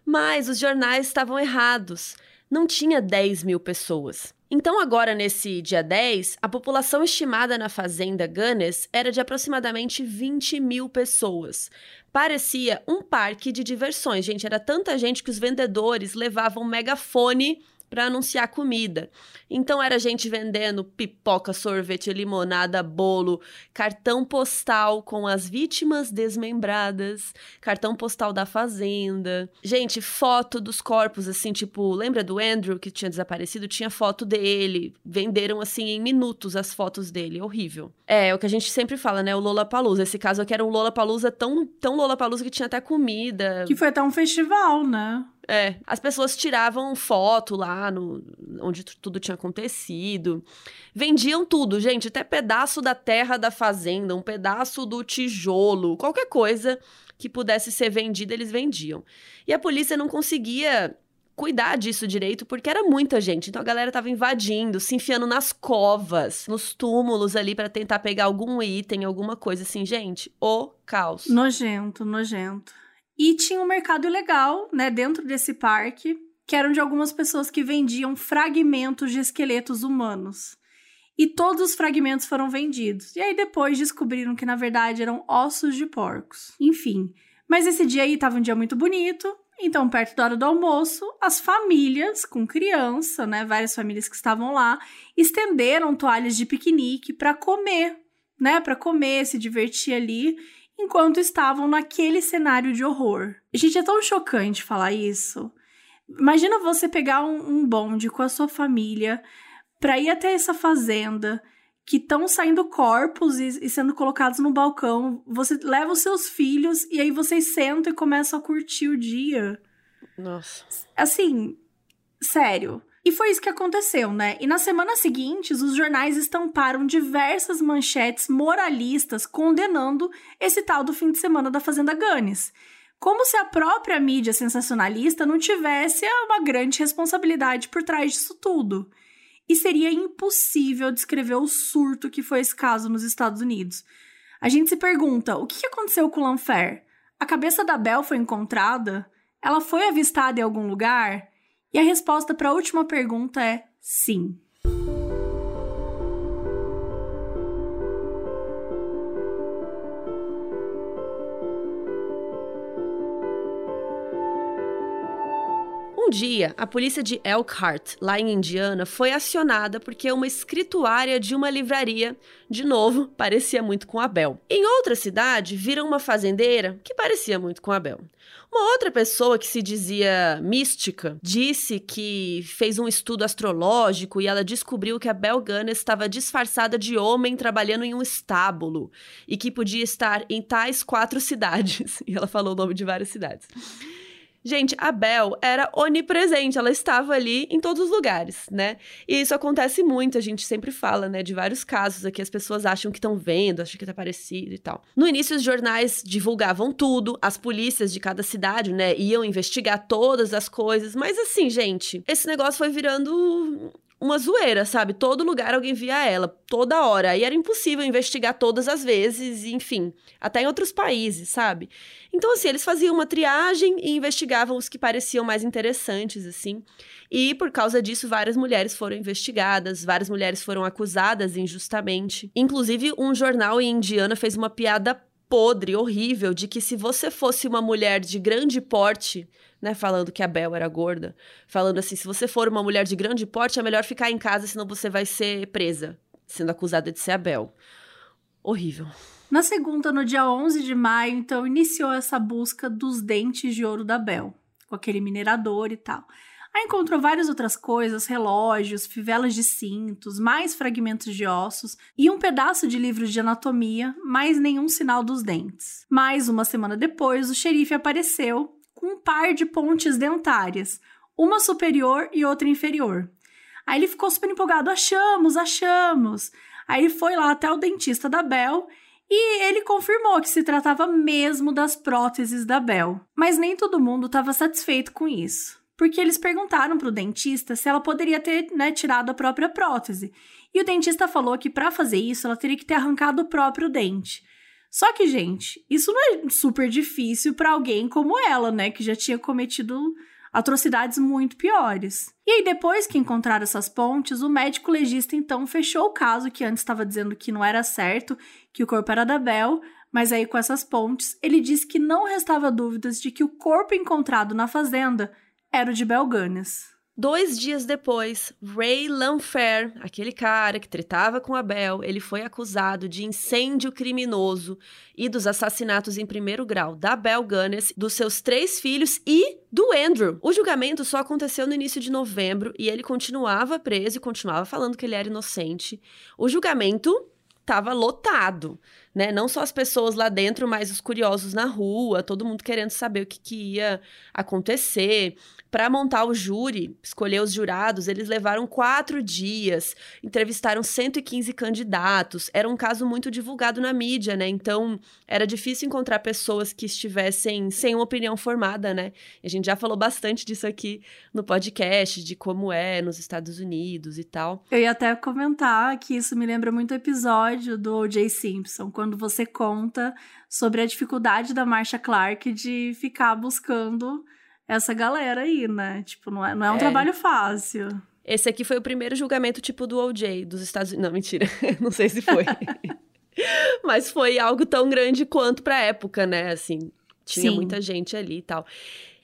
Mas os jornais estavam errados. Não tinha 10 mil pessoas. Então, agora, nesse dia 10, a população estimada na fazenda Gunness era de aproximadamente 20 mil pessoas. Parecia um parque de diversões, gente. Era tanta gente que os vendedores levavam megafone para anunciar comida. Então era gente vendendo pipoca, sorvete, limonada, bolo, cartão postal com as vítimas desmembradas, cartão postal da fazenda. Gente, foto dos corpos assim, tipo, lembra do Andrew que tinha desaparecido? Tinha foto dele. Venderam assim em minutos as fotos dele, horrível. É, o que a gente sempre fala, né, o Lola Palusa. Esse caso aqui era um Lola Palusa tão tão Lola Palusa que tinha até comida. Que foi até um festival, né? É, as pessoas tiravam foto lá no onde tudo tinha acontecido. Vendiam tudo, gente, até pedaço da terra da fazenda, um pedaço do tijolo, qualquer coisa que pudesse ser vendida, eles vendiam. E a polícia não conseguia cuidar disso direito, porque era muita gente. Então a galera tava invadindo, se enfiando nas covas, nos túmulos ali para tentar pegar algum item, alguma coisa assim, gente. O caos. Nojento, nojento. E tinha um mercado ilegal, né, dentro desse parque, que eram de algumas pessoas que vendiam fragmentos de esqueletos humanos. E todos os fragmentos foram vendidos. E aí depois descobriram que na verdade eram ossos de porcos. Enfim, mas esse dia aí estava um dia muito bonito. Então, perto da hora do almoço, as famílias com criança, né, várias famílias que estavam lá, estenderam toalhas de piquenique para comer, né, para comer, se divertir ali enquanto estavam naquele cenário de horror. Gente, é tão chocante falar isso. Imagina você pegar um, um bonde com a sua família para ir até essa fazenda que estão saindo corpos e, e, sendo colocados no balcão. Você leva os seus filhos e aí vocês sentam e começam a curtir o dia. Nossa. Assim, sério. E foi isso que aconteceu, né? E nas semanas seguintes, os jornais estamparam diversas manchetes moralistas condenando esse tal do fim de semana da Fazenda Ganes. Como se a própria mídia sensacionalista não tivesse uma grande responsabilidade por trás disso tudo. E seria impossível descrever o surto que foi esse caso nos Estados Unidos. A gente se pergunta: o que aconteceu com o Lanfair? A cabeça da Belle foi encontrada? Ela foi avistada em algum lugar? E a resposta para a última pergunta é sim. Dia, a polícia de Elkhart, lá em Indiana, foi acionada porque uma escrituária de uma livraria, de novo, parecia muito com a Bel. Em outra cidade, viram uma fazendeira que parecia muito com a Bel. Uma outra pessoa que se dizia mística disse que fez um estudo astrológico e ela descobriu que a Bel Gunness estava disfarçada de homem trabalhando em um estábulo e que podia estar em tais quatro cidades. E ela falou o nome de várias cidades. Gente, a Bel era onipresente, ela estava ali em todos os lugares, né? E isso acontece muito, a gente sempre fala, né, de vários casos aqui, as pessoas acham que estão vendo, acham que tá parecido e tal. No início, os jornais divulgavam tudo, as polícias de cada cidade, né, iam investigar todas as coisas, mas assim, gente, esse negócio foi virando uma zoeira, sabe? Todo lugar alguém via ela, toda hora. E era impossível investigar todas as vezes, enfim, até em outros países, sabe? Então, assim, eles faziam uma triagem e investigavam os que pareciam mais interessantes, assim. E por causa disso, várias mulheres foram investigadas, várias mulheres foram acusadas injustamente. Inclusive, um jornal em Indiana fez uma piada podre, horrível, de que se você fosse uma mulher de grande porte, né, falando que a Bel era gorda, falando assim, se você for uma mulher de grande porte, é melhor ficar em casa, senão você vai ser presa. sendo acusada de ser a Bel. Horrível. Na segunda, no dia 11 de maio, então, iniciou essa busca dos dentes de ouro da Bel, com aquele minerador e tal. Aí encontrou várias outras coisas, relógios, fivelas de cintos, mais fragmentos de ossos e um pedaço de livros de anatomia, mas nenhum sinal dos dentes. Mais uma semana depois, o xerife apareceu um par de pontes dentárias, uma superior e outra inferior. Aí ele ficou super empolgado: achamos, achamos. Aí foi lá até o dentista da Bel e ele confirmou que se tratava mesmo das próteses da Bel. Mas nem todo mundo estava satisfeito com isso. Porque eles perguntaram para o dentista se ela poderia ter né, tirado a própria prótese. E o dentista falou que para fazer isso ela teria que ter arrancado o próprio dente. Só que, gente, isso não é super difícil para alguém como ela, né, que já tinha cometido atrocidades muito piores. E aí, depois que encontraram essas pontes, o médico legista então fechou o caso que antes estava dizendo que não era certo, que o corpo era da Bel, mas aí com essas pontes, ele disse que não restava dúvidas de que o corpo encontrado na fazenda era o de Bel Gunness. Dois dias depois, Ray Lanfair, aquele cara que tretava com Abel, ele foi acusado de incêndio criminoso e dos assassinatos em primeiro grau da Bel Gunness, dos seus três filhos e do Andrew. O julgamento só aconteceu no início de novembro e ele continuava preso e continuava falando que ele era inocente. O julgamento estava lotado, né? Não só as pessoas lá dentro, mas os curiosos na rua, todo mundo querendo saber o que, que ia acontecer para montar o júri, escolher os jurados, eles levaram quatro dias, entrevistaram 115 candidatos. Era um caso muito divulgado na mídia, né? Então era difícil encontrar pessoas que estivessem sem uma opinião formada, né? A gente já falou bastante disso aqui no podcast, de como é nos Estados Unidos e tal. Eu ia até comentar que isso me lembra muito o episódio do O.J. Simpson, quando você conta sobre a dificuldade da Marsha Clark de ficar buscando essa galera aí, né? Tipo, não é, não é um é. trabalho fácil. Esse aqui foi o primeiro julgamento tipo do OJ dos Estados Unidos. Não, mentira. não sei se foi. Mas foi algo tão grande quanto pra época, né? Assim, tinha Sim. muita gente ali e tal.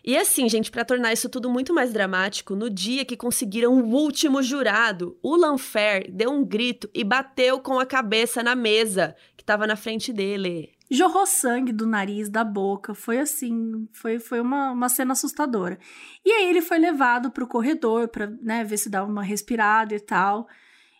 E assim, gente, para tornar isso tudo muito mais dramático, no dia que conseguiram o último jurado, o Lanfair deu um grito e bateu com a cabeça na mesa estava na frente dele jorrou sangue do nariz, da boca. Foi assim, foi, foi uma, uma cena assustadora. E aí ele foi levado pro corredor para né, ver se dava uma respirada e tal.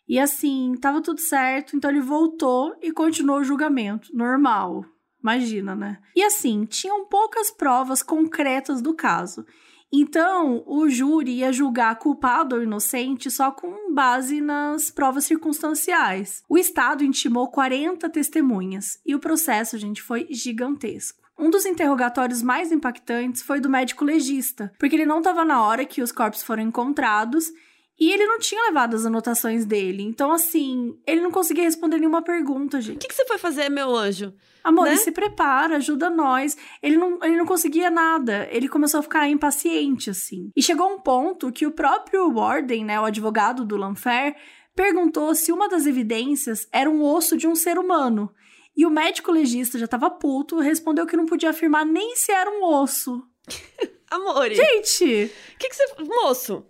E assim, tava tudo certo, então ele voltou e continuou o julgamento, normal. Imagina, né? E assim, tinham poucas provas concretas do caso. Então, o júri ia julgar culpado ou inocente só com base nas provas circunstanciais. O Estado intimou 40 testemunhas e o processo, gente, foi gigantesco. Um dos interrogatórios mais impactantes foi do médico legista, porque ele não estava na hora que os corpos foram encontrados e ele não tinha levado as anotações dele. Então, assim, ele não conseguia responder nenhuma pergunta, gente. O que, que você foi fazer, meu anjo? Amor, né? se prepara, ajuda nós. Ele não, ele não conseguia nada. Ele começou a ficar impaciente, assim. E chegou um ponto que o próprio Warden, né, o advogado do Lanfair, perguntou se uma das evidências era um osso de um ser humano. E o médico legista já estava puto, respondeu que não podia afirmar nem se era um osso. Amor. Gente! O que, que você. Moço,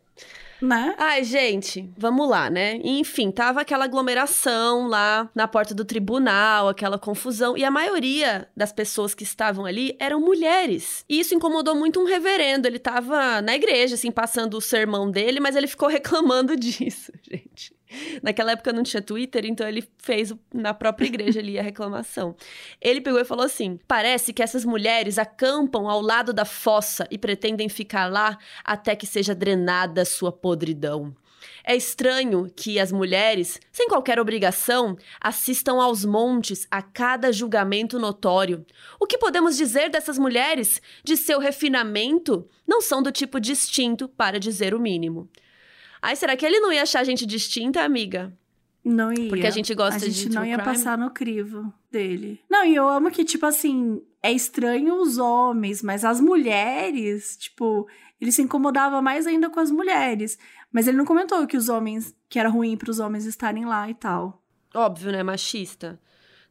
né? Ai, gente, vamos lá, né? Enfim, tava aquela aglomeração lá na porta do tribunal, aquela confusão. E a maioria das pessoas que estavam ali eram mulheres. E isso incomodou muito um reverendo. Ele tava na igreja, assim, passando o sermão dele, mas ele ficou reclamando disso, gente. Naquela época não tinha Twitter, então ele fez na própria igreja ali a reclamação. Ele pegou e falou assim: parece que essas mulheres acampam ao lado da fossa e pretendem ficar lá até que seja drenada sua podridão. É estranho que as mulheres, sem qualquer obrigação, assistam aos montes a cada julgamento notório. O que podemos dizer dessas mulheres? De seu refinamento? Não são do tipo distinto, para dizer o mínimo. Ai, será que ele não ia achar a gente distinta, amiga? Não ia. Porque a gente gosta de A gente não ia crime. passar no crivo dele. Não, e eu amo que, tipo assim, é estranho os homens, mas as mulheres, tipo, ele se incomodava mais ainda com as mulheres. Mas ele não comentou que os homens, que era ruim para os homens estarem lá e tal. Óbvio, né? Machista.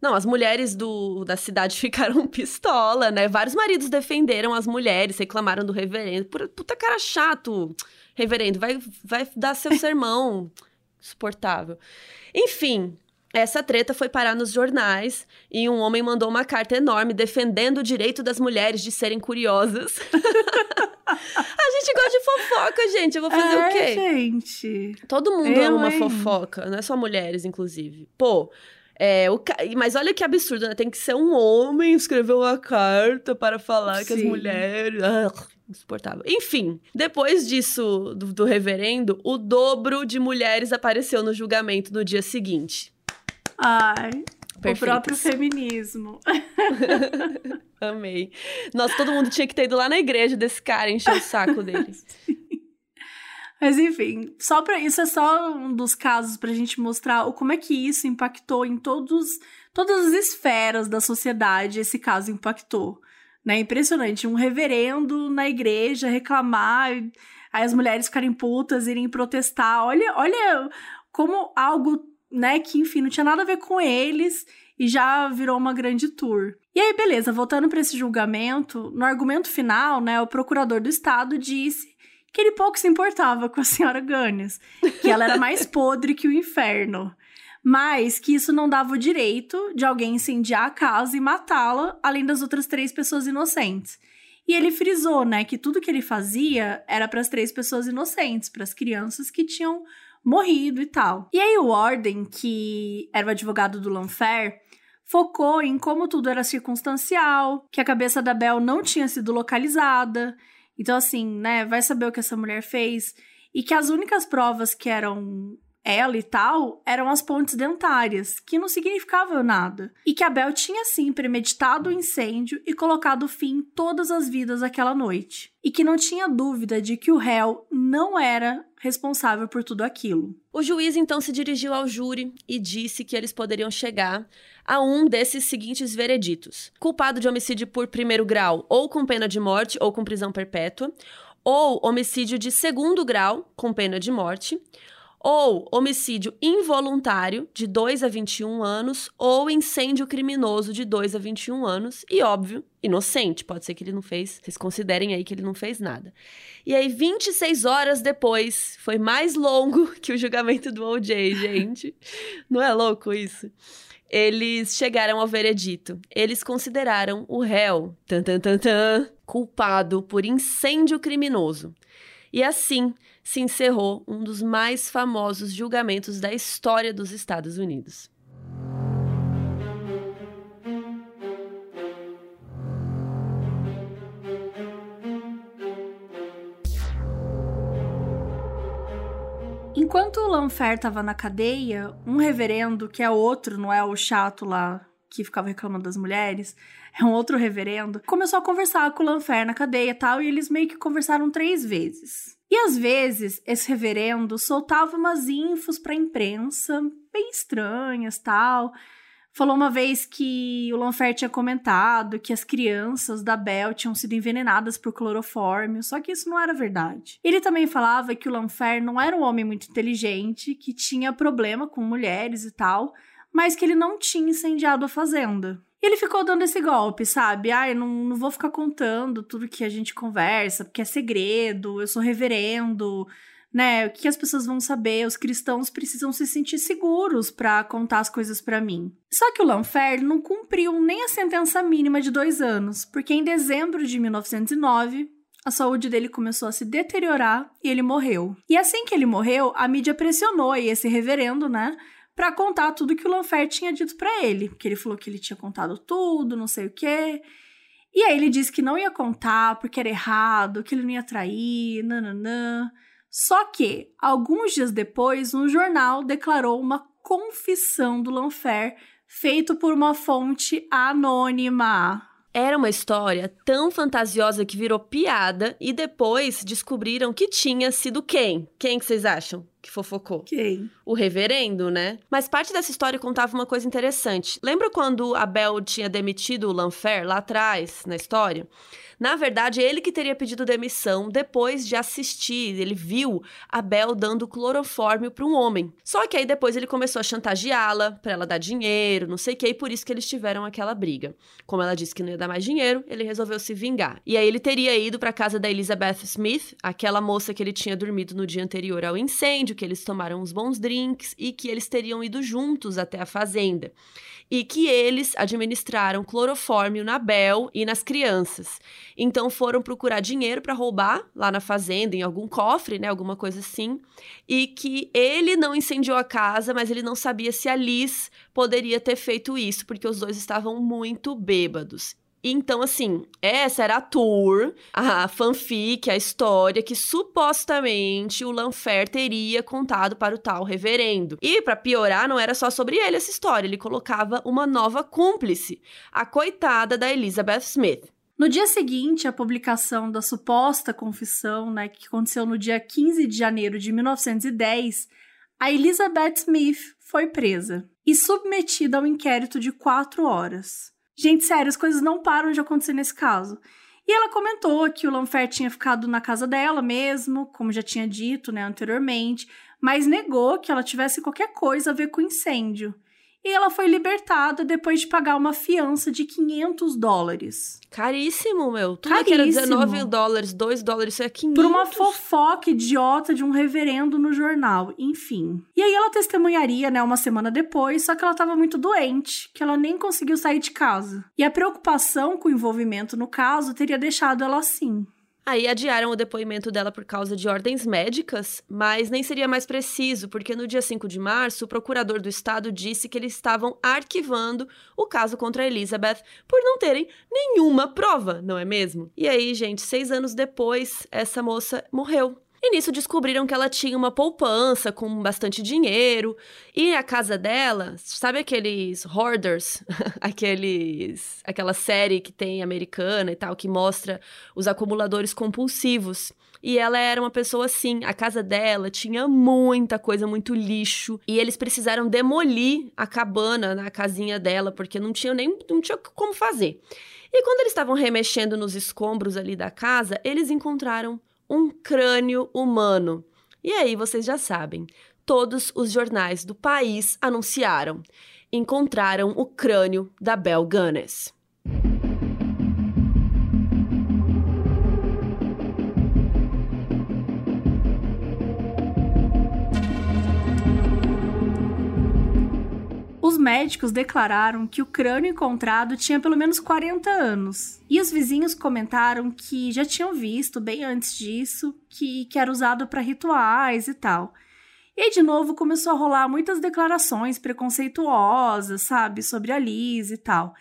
Não, as mulheres do, da cidade ficaram pistola, né? Vários maridos defenderam as mulheres, reclamaram do reverendo. Puta cara chato reverendo, vai, vai dar seu sermão. Insuportável. Enfim, essa treta foi parar nos jornais e um homem mandou uma carta enorme defendendo o direito das mulheres de serem curiosas. a gente gosta de fofoca, gente. Eu vou fazer é, o quê? gente. Todo mundo Eu, ama uma hein? fofoca, não é só mulheres, inclusive. Pô, é, o ca- mas olha que absurdo, né? Tem que ser um homem escrever uma carta para falar que as Sim. mulheres. Insuportável. Enfim, depois disso, do, do reverendo, o dobro de mulheres apareceu no julgamento no dia seguinte. Ai, o Perfeitas. próprio feminismo. Amei. Nossa, todo mundo tinha que ter ido lá na igreja desse cara encher o saco dele. Mas enfim, só para isso é só um dos casos pra gente mostrar o como é que isso impactou em todos todas as esferas da sociedade, esse caso impactou. Né? Impressionante, um reverendo na igreja reclamar, aí as mulheres ficarem putas, irem protestar. Olha, olha como algo, né, que enfim, não tinha nada a ver com eles e já virou uma grande tour. E aí, beleza, voltando para esse julgamento, no argumento final, né, o procurador do estado disse que ele pouco se importava com a senhora Gunnis, que ela era mais podre que o inferno, mas que isso não dava o direito de alguém incendiar a casa e matá-la, além das outras três pessoas inocentes. E ele frisou, né, que tudo que ele fazia era para as três pessoas inocentes, para as crianças que tinham morrido e tal. E aí o Warden, que era o advogado do Lanfair, focou em como tudo era circunstancial, que a cabeça da Belle não tinha sido localizada, então, assim, né, vai saber o que essa mulher fez. E que as únicas provas que eram ela e tal eram as pontes dentárias, que não significavam nada. E que a Bel tinha, sim, premeditado o incêndio e colocado fim em todas as vidas aquela noite. E que não tinha dúvida de que o réu não era responsável por tudo aquilo. O juiz então se dirigiu ao júri e disse que eles poderiam chegar a um desses seguintes vereditos: culpado de homicídio por primeiro grau, ou com pena de morte, ou com prisão perpétua, ou homicídio de segundo grau, com pena de morte, ou homicídio involuntário de 2 a 21 anos, ou incêndio criminoso de 2 a 21 anos, e óbvio, inocente, pode ser que ele não fez, vocês considerem aí que ele não fez nada. E aí, 26 horas depois, foi mais longo que o julgamento do OJ, gente. Não é louco isso? Eles chegaram ao veredito. Eles consideraram o réu, tan, tan, tan, tan, culpado por incêndio criminoso. E assim se encerrou um dos mais famosos julgamentos da história dos Estados Unidos. Enquanto o Lanfer tava na cadeia, um reverendo, que é outro, não é o chato lá que ficava reclamando das mulheres, é um outro reverendo, começou a conversar com o Lanfer na cadeia e tal, e eles meio que conversaram três vezes. E às vezes, esse reverendo soltava umas infos pra imprensa, bem estranhas tal. Falou uma vez que o Lanfer tinha comentado que as crianças da Belle tinham sido envenenadas por clorofórmio, só que isso não era verdade. Ele também falava que o Lanfer não era um homem muito inteligente, que tinha problema com mulheres e tal, mas que ele não tinha incendiado a fazenda. E ele ficou dando esse golpe, sabe? Ah, eu não, não vou ficar contando tudo que a gente conversa, porque é segredo, eu sou reverendo, né? O que as pessoas vão saber? Os cristãos precisam se sentir seguros para contar as coisas para mim. Só que o Lanfer não cumpriu nem a sentença mínima de dois anos, porque em dezembro de 1909 a saúde dele começou a se deteriorar e ele morreu. E assim que ele morreu, a mídia pressionou esse reverendo, né? Pra contar tudo que o Lanfer tinha dito para ele. Porque ele falou que ele tinha contado tudo, não sei o quê. E aí ele disse que não ia contar porque era errado, que ele não ia trair, nananã. Só que, alguns dias depois, um jornal declarou uma confissão do Lanfer feito por uma fonte anônima. Era uma história tão fantasiosa que virou piada e depois descobriram que tinha sido quem? Quem que vocês acham que fofocou? Quem? O reverendo, né? Mas parte dessa história contava uma coisa interessante. Lembra quando a Bel tinha demitido o Lanfer lá atrás, na história? Na verdade, ele que teria pedido demissão depois de assistir, ele viu a Bel dando clorofórmio para um homem. Só que aí depois ele começou a chantageá-la para ela dar dinheiro, não sei o que, e por isso que eles tiveram aquela briga. Como ela disse que não ia dar mais dinheiro, ele resolveu se vingar. E aí ele teria ido para casa da Elizabeth Smith, aquela moça que ele tinha dormido no dia anterior ao incêndio, que eles tomaram uns bons drinks e que eles teriam ido juntos até a fazenda. E que eles administraram clorofórmio na Bel e nas crianças. Então foram procurar dinheiro para roubar lá na fazenda, em algum cofre, né, alguma coisa assim. E que ele não incendiou a casa, mas ele não sabia se a Liz poderia ter feito isso, porque os dois estavam muito bêbados. Então, assim, essa era a tour, a fanfic, a história que supostamente o Lanfer teria contado para o tal reverendo. E, para piorar, não era só sobre ele essa história, ele colocava uma nova cúmplice, a coitada da Elizabeth Smith. No dia seguinte, a publicação da suposta confissão, né, que aconteceu no dia 15 de janeiro de 1910, a Elizabeth Smith foi presa e submetida ao inquérito de quatro horas. Gente, sério, as coisas não param de acontecer nesse caso. E ela comentou que o Lanfer tinha ficado na casa dela mesmo, como já tinha dito, né, anteriormente, mas negou que ela tivesse qualquer coisa a ver com o incêndio e ela foi libertada depois de pagar uma fiança de 500 dólares. Caríssimo, meu. Tudo Caríssimo. que era 19 dólares, 2 dólares, isso é 500. Por uma fofoca idiota de um reverendo no jornal, enfim. E aí ela testemunharia, né, uma semana depois, só que ela estava muito doente, que ela nem conseguiu sair de casa. E a preocupação com o envolvimento no caso teria deixado ela assim. Aí adiaram o depoimento dela por causa de ordens médicas, mas nem seria mais preciso, porque no dia 5 de março, o procurador do estado disse que eles estavam arquivando o caso contra Elizabeth por não terem nenhuma prova, não é mesmo? E aí, gente, seis anos depois, essa moça morreu. E nisso descobriram que ela tinha uma poupança com bastante dinheiro. E a casa dela, sabe aqueles hoarders? aqueles. aquela série que tem americana e tal, que mostra os acumuladores compulsivos. E ela era uma pessoa assim. A casa dela tinha muita coisa, muito lixo. E eles precisaram demolir a cabana na casinha dela, porque não tinha nem não tinha como fazer. E quando eles estavam remexendo nos escombros ali da casa, eles encontraram um crânio humano. E aí vocês já sabem, todos os jornais do país anunciaram. Encontraram o crânio da Bel Gunness. Médicos declararam que o crânio encontrado tinha pelo menos 40 anos. E os vizinhos comentaram que já tinham visto, bem antes disso, que, que era usado para rituais e tal. E aí, de novo, começou a rolar muitas declarações preconceituosas, sabe, sobre a Liz e tal.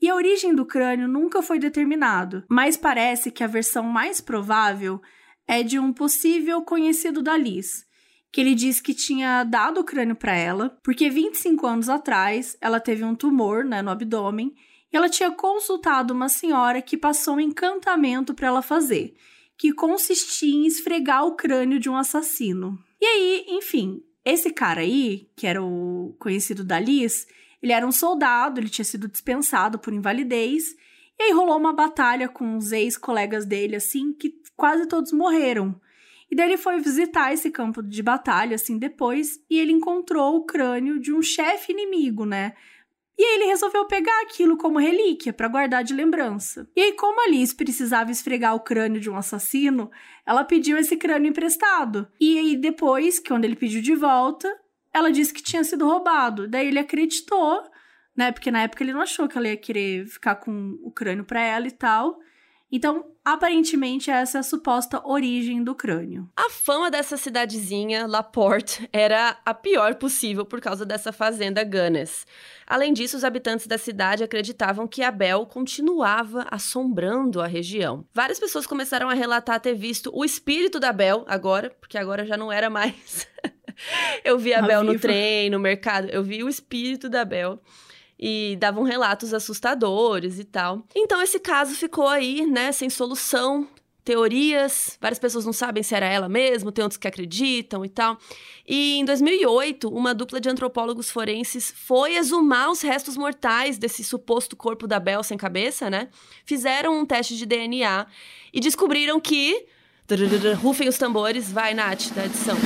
E a origem do crânio nunca foi determinado, mas parece que a versão mais provável é de um possível conhecido da Liz, que ele disse que tinha dado o crânio para ela, porque 25 anos atrás ela teve um tumor né, no abdômen e ela tinha consultado uma senhora que passou um encantamento para ela fazer, que consistia em esfregar o crânio de um assassino. E aí, enfim, esse cara aí, que era o conhecido da Liz, ele era um soldado, ele tinha sido dispensado por invalidez, e aí rolou uma batalha com os ex-colegas dele, assim, que quase todos morreram. E daí ele foi visitar esse campo de batalha, assim, depois, e ele encontrou o crânio de um chefe inimigo, né? E aí ele resolveu pegar aquilo como relíquia para guardar de lembrança. E aí, como Alice precisava esfregar o crânio de um assassino, ela pediu esse crânio emprestado. E aí, depois, quando ele pediu de volta, ela disse que tinha sido roubado. Daí ele acreditou, né? Porque na época ele não achou que ela ia querer ficar com o crânio para ela e tal. Então, aparentemente, essa é a suposta origem do crânio. A fama dessa cidadezinha, Laporte, era a pior possível por causa dessa fazenda Gunness. Além disso, os habitantes da cidade acreditavam que Abel continuava assombrando a região. Várias pessoas começaram a relatar ter visto o espírito da Abel agora, porque agora já não era mais. eu vi a Abel no trem, no mercado, eu vi o espírito da Abel e davam relatos assustadores e tal. Então esse caso ficou aí, né, sem solução. Teorias, várias pessoas não sabem se era ela mesmo, tem outros que acreditam e tal. E em 2008, uma dupla de antropólogos forenses foi exumar os restos mortais desse suposto corpo da Bel sem cabeça, né? Fizeram um teste de DNA e descobriram que. Rufem os tambores, vai, Nath, da edição.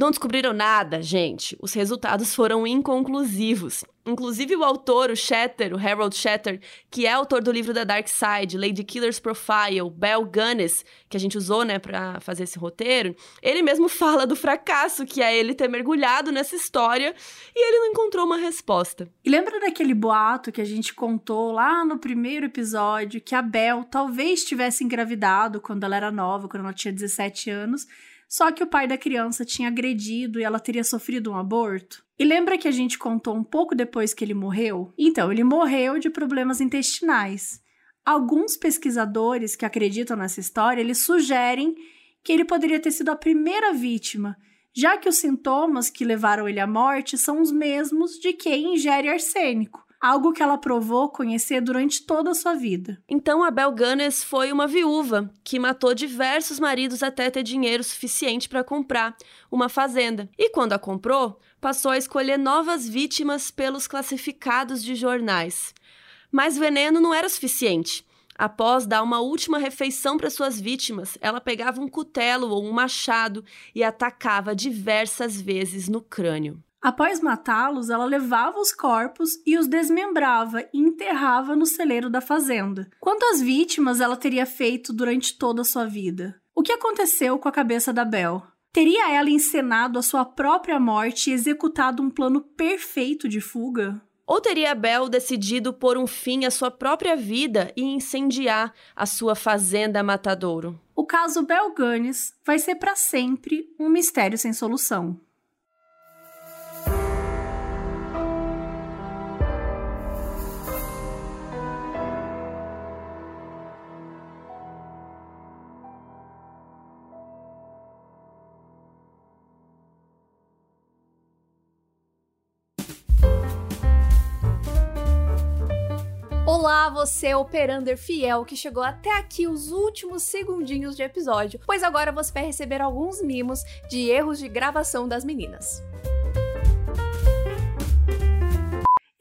Não descobriram nada, gente. Os resultados foram inconclusivos. Inclusive o autor, o Shatter, o Harold Shatter, que é autor do livro da Dark Side, Lady Killer's Profile, Bell Gunness, que a gente usou, né, para fazer esse roteiro, ele mesmo fala do fracasso que é ele ter mergulhado nessa história e ele não encontrou uma resposta. E lembra daquele boato que a gente contou lá no primeiro episódio que a Bell talvez tivesse engravidado quando ela era nova, quando ela tinha 17 anos, só que o pai da criança tinha agredido e ela teria sofrido um aborto. E lembra que a gente contou um pouco depois que ele morreu? Então, ele morreu de problemas intestinais. Alguns pesquisadores que acreditam nessa história, eles sugerem que ele poderia ter sido a primeira vítima, já que os sintomas que levaram ele à morte são os mesmos de quem ingere arsênico algo que ela provou conhecer durante toda a sua vida. Então, a Bel Gunness foi uma viúva que matou diversos maridos até ter dinheiro suficiente para comprar uma fazenda. E quando a comprou, passou a escolher novas vítimas pelos classificados de jornais. Mas veneno não era suficiente. Após dar uma última refeição para suas vítimas, ela pegava um cutelo ou um machado e atacava diversas vezes no crânio. Após matá-los, ela levava os corpos e os desmembrava e enterrava no celeiro da fazenda. Quantas vítimas ela teria feito durante toda a sua vida? O que aconteceu com a cabeça da Bel? Teria ela encenado a sua própria morte e executado um plano perfeito de fuga? Ou teria Bel decidido pôr um fim à sua própria vida e incendiar a sua fazenda matadouro? O caso Bel Gunness vai ser para sempre um mistério sem solução. Olá, você operander fiel que chegou até aqui os últimos segundinhos de episódio, pois agora você vai receber alguns mimos de erros de gravação das meninas.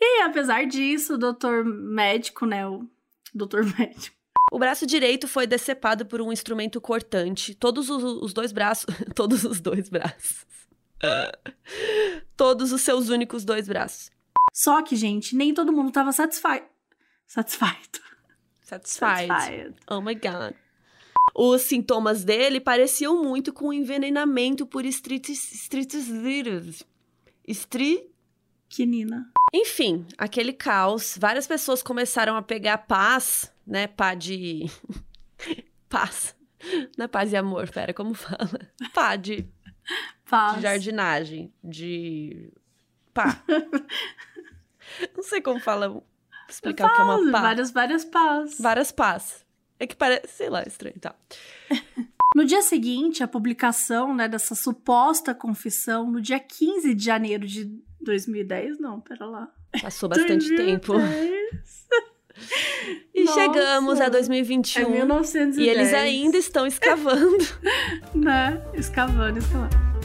E apesar disso, o doutor médico, né, o doutor médico, o braço direito foi decepado por um instrumento cortante. Todos os, os dois braços. Todos os dois braços. todos os seus únicos dois braços. Só que, gente, nem todo mundo estava satisfeito. Satisfied. Satisfied. Satisfied. Oh my god. Os sintomas dele pareciam muito com envenenamento por. Estritis... Estri... Quinina. Enfim, aquele caos. Várias pessoas começaram a pegar paz, né? Pá de... paz. Não é paz e amor, pera, como fala? Pá de... Paz. De jardinagem. De... Pá. Não sei como fala explicar o que é uma pá. Várias, várias pás. Várias pás. É que parece, sei lá, estranho, tá. No dia seguinte, a publicação né, dessa suposta confissão, no dia 15 de janeiro de 2010, não, pera lá. Passou bastante 2010. tempo. e Nossa, chegamos a 2021. É 1910. E eles ainda estão escavando. né? Escavando, escavando.